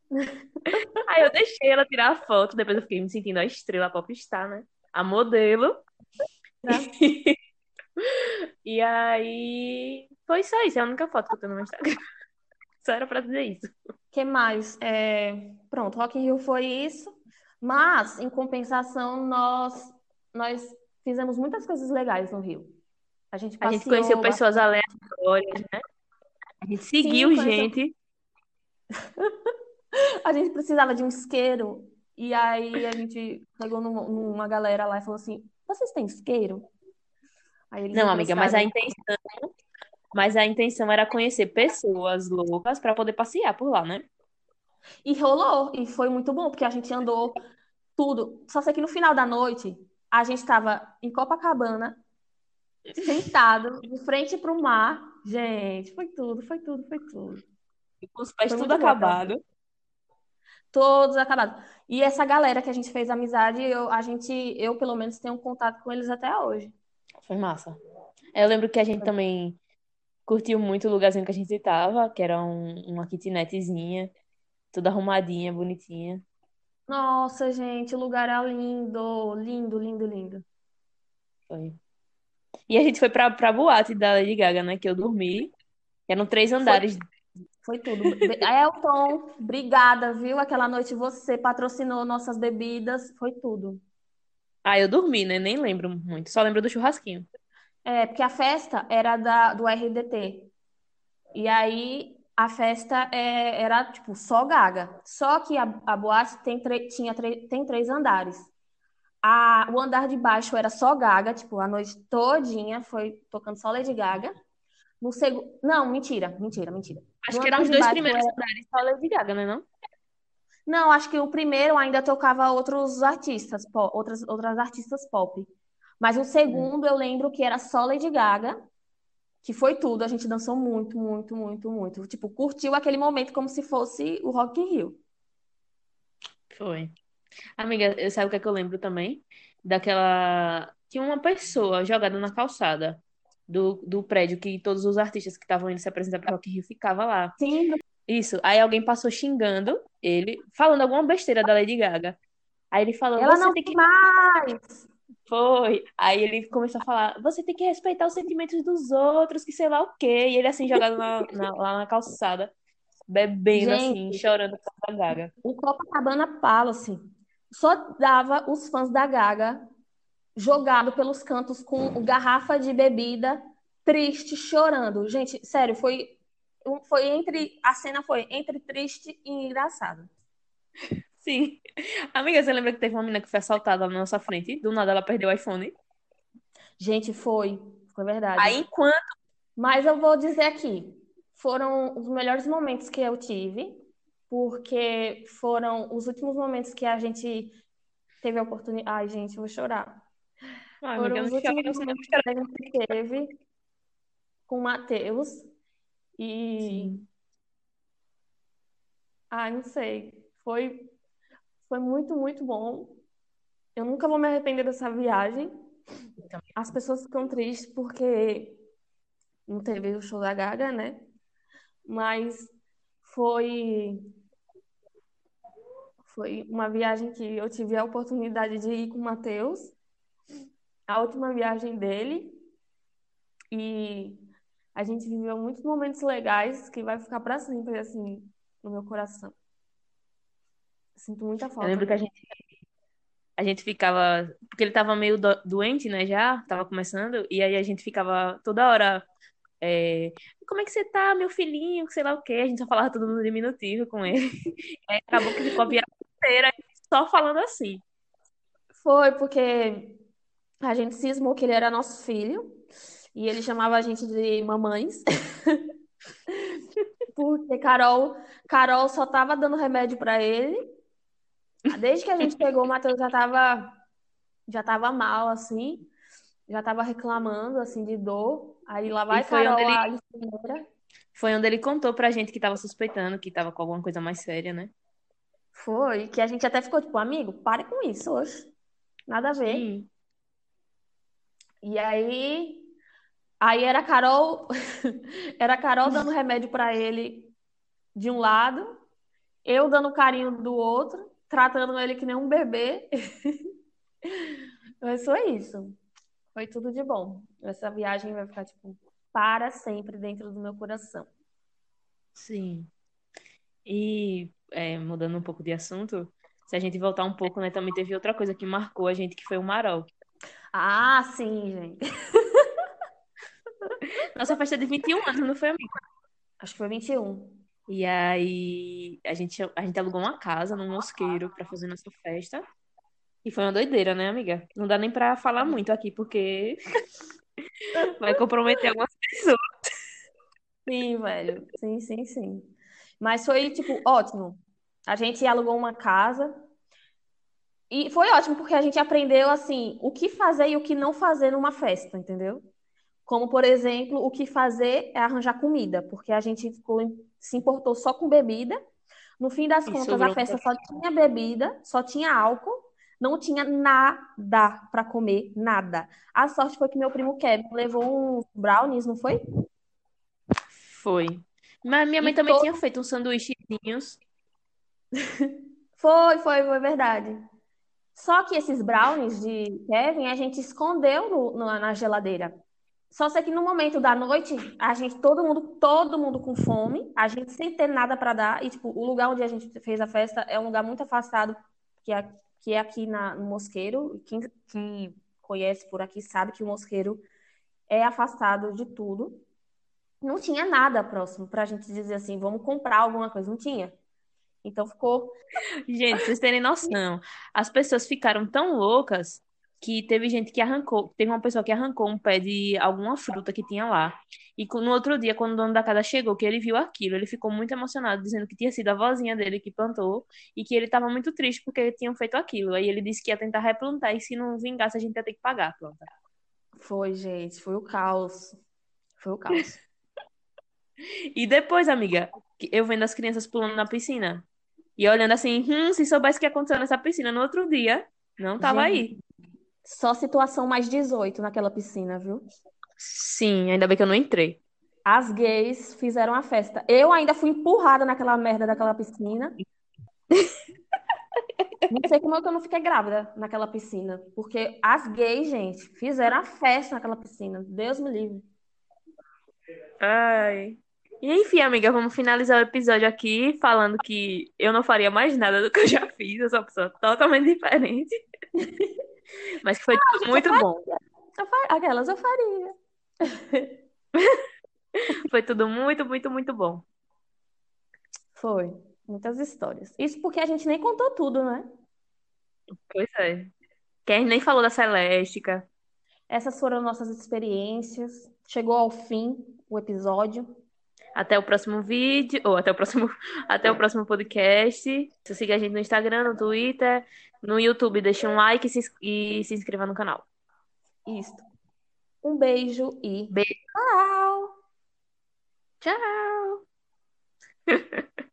Aí eu deixei ela tirar a foto, depois eu fiquei me sentindo a estrela popstar, né? A modelo. E aí foi só isso, é a única foto que eu tenho no meu Instagram. Só era pra dizer isso. que mais? É, Pronto, Rock in Rio foi isso. Mas, em compensação, nós, nós fizemos muitas coisas legais no Rio. A gente A gente passeou conheceu pessoas aleatórias, né? A gente Sim, seguiu conheceu. gente. A gente precisava de um isqueiro. E aí a gente pegou numa, numa galera lá e falou assim: Vocês têm isqueiro? Não, amiga, mas a intenção, mas a intenção era conhecer pessoas loucas pra poder passear por lá, né? E rolou. E foi muito bom, porque a gente andou tudo. Só sei que no final da noite, a gente estava em Copacabana, sentado, de frente para o mar. Gente, foi tudo, foi tudo, foi tudo. E com os pés Foi tudo acabado. Todos acabados. E essa galera que a gente fez amizade, eu, a gente, eu pelo menos tenho contato com eles até hoje. Foi massa. Eu lembro que a gente também curtiu muito o lugarzinho que a gente tava, que era um- uma kitnetzinha, toda arrumadinha, bonitinha. Nossa, gente, o lugar era lindo, lindo, lindo, lindo. Foi. E a gente foi pra, pra boate da Lady Gaga, né? Que eu dormi. Eram três Foi, andares. foi tudo. Be- Elton, obrigada, viu? Aquela noite você patrocinou nossas bebidas, foi tudo. Ah, eu dormi, né? Nem lembro muito. Só lembro do churrasquinho. É, porque a festa era da, do RDT. E aí a festa é, era tipo só Gaga. Só que a, a boate tem, tinha tem três andares. A, o andar de baixo era só Gaga, tipo, a noite todinha foi tocando só Lady Gaga. No segundo. Não, mentira, mentira, mentira. Acho No que eram os dois primeiros era. andares só Lady Gaga, né? Não? Não, acho que o primeiro ainda tocava outros artistas, po- outras, outras artistas pop. Mas o Hum. segundo eu lembro que era só Lady Gaga, que foi tudo. A gente dançou muito, muito, muito, muito. Tipo, curtiu aquele momento como se fosse o Rock in Rio. Foi. Amiga, eu- sabe o que é que eu lembro também? Daquela. Tinha uma pessoa jogada na calçada do, do prédio que todos os artistas que estavam indo se apresentar para Rock in Rio ficavam lá. Sim, Isso. Aí alguém passou xingando ele, falando alguma besteira da Lady Gaga. Aí ele falou: ela não tem que. mais. Foi. Aí ele começou a falar: Você tem que respeitar os sentimentos dos outros, que sei lá o quê. E ele assim, jogado na, na- lá na calçada, bebendo assim, Gente, chorando por causa da Gaga. o Copacabana Palace só dava os fãs da Gaga jogado pelos cantos com garrafa de bebida, triste, chorando. Gente, sério, foi foi entre a cena foi entre triste e engraçada. Sim. Amiga, você lembra que teve uma menina que foi assaltada na nossa frente? Do nada ela perdeu o iPhone. Gente, foi, foi verdade. Aí, enquanto. Mas eu vou dizer aqui, foram os melhores momentos que eu tive, porque foram os últimos momentos que a gente teve a oportunidade. Ai, gente, eu vou chorar. Ai, Foram amiga, os não chora, últimos momentos que a gente teve com o Matheus. E, Sim. ai, não sei, foi, foi muito, muito bom. Eu nunca vou me arrepender dessa viagem. Então, As pessoas ficam tristes porque não teve o show da Gaga, né? Mas foi, foi uma viagem que eu tive a oportunidade de ir com o Matheus, a última viagem dele, e a gente viveu muitos momentos legais que vai ficar para sempre, assim, no meu coração. Sinto muita Eu falta lembro que a gente, a gente ficava. Porque ele tava meio do- doente, né? Já, tava começando. E aí a gente ficava toda hora. é, Como é que você tá, meu filhinho? Sei lá o quê. A gente só falava tudo no diminutivo com ele. Aí acabou que ficou a viagem inteira só falando assim. Foi porque a gente cismou que ele era nosso filho e ele chamava a gente de mamães. Porque Carol, Carol só tava dando remédio para ele. Desde que a gente pegou, o Matheus já tava já tava mal assim, já tava reclamando assim de dor. Aí lá vai E foi Carol, onde ele- a enfermeira. Foi onde ele contou pra gente que tava suspeitando que tava com alguma coisa mais séria, né? Foi, que a gente até ficou tipo, amigo, pare com isso hoje. Nada a ver. Sim. E aí, aí era a Carol, era a Carol dando remédio para ele de um lado, eu dando carinho do outro, tratando ele que nem um bebê. Mas foi isso. Foi tudo de bom. Essa viagem vai ficar tipo para sempre dentro do meu coração. Sim. E é, mudando um pouco de assunto, se a gente voltar um pouco, né, também teve outra coisa que marcou a gente, que foi o Marol. Ah, sim, gente. Nossa festa de 21 anos, não foi, amigo? Acho que foi 21. E aí a gente, a gente alugou uma casa no Mosqueiro pra fazer nossa festa. E foi uma doideira, né, amiga? Não dá nem pra falar muito aqui, porque vai comprometer algumas pessoas. Sim, velho. Sim, sim, sim. Mas foi, tipo, ótimo. A gente alugou uma casa e foi ótimo porque a gente aprendeu, assim, o que fazer e o que não fazer numa festa, entendeu? Como, por exemplo, o que fazer é arranjar comida, porque a gente ficou, se importou só com bebida. No fim das contas, a festa só tinha bebida, só tinha álcool, não tinha nada para comer, nada. A sorte foi que meu primo Kevin levou uns brownies, não foi? Foi. Mas minha mãe E também todo- tinha feito uns sanduíchezinhos. Foi, foi, foi verdade. Só que esses brownies de Kevin a gente escondeu no- na, na geladeira. Só sei que no momento da noite, a gente, todo mundo, todo mundo com fome, a gente sem ter nada para dar. E, tipo, o lugar onde a gente fez a festa é um lugar muito afastado, que é, que é aqui na, no Mosqueiro. Quem, quem conhece por aqui sabe que o Mosqueiro é afastado de tudo. Não tinha nada próximo pra gente dizer assim, vamos comprar alguma coisa. Não tinha. Então ficou Gente, vocês terem noção, as pessoas ficaram tão loucas que teve gente que arrancou, teve uma pessoa que arrancou um pé de alguma fruta que tinha lá. E no outro dia, quando o dono da casa chegou, que ele viu aquilo, ele ficou muito emocionado, dizendo que tinha sido a vozinha dele que plantou e que ele estava muito triste porque tinham feito aquilo. Aí ele disse que ia tentar replantar e se não vingasse, a gente ia ter que pagar a planta. Foi, gente, foi o caos. Foi o caos. E depois, amiga, eu vendo as crianças pulando na piscina e olhando assim, hum, se soubesse o que aconteceu nessa piscina no outro dia, não tava aí. Só situação mais 18 naquela piscina, viu? Sim, ainda bem que eu não entrei. As gays fizeram a festa. Eu ainda fui empurrada naquela merda daquela piscina. Não sei como é que eu não fiquei grávida naquela piscina. Porque as gays, gente, fizeram a festa naquela piscina. Deus me livre. Ai. E enfim, amiga, vamos finalizar o episódio aqui falando que eu não faria mais nada do que eu já fiz, eu sou uma pessoa totalmente diferente. Mas que foi tudo muito bom. Eu fa- Aquelas eu faria. Foi tudo muito, muito, muito bom. Foi. Muitas histórias. Isso porque a gente nem contou tudo, né? Pois é. Quem nem falou da Celéstica. Essas foram nossas experiências. Chegou ao fim o episódio. Até o próximo vídeo, ou até o próximo, até o próximo podcast. Você siga a gente no Instagram, no Twitter, no YouTube, deixe um like e se, e se inscreva no canal. Isso. Um beijo e Beijo. tchau! Tchau!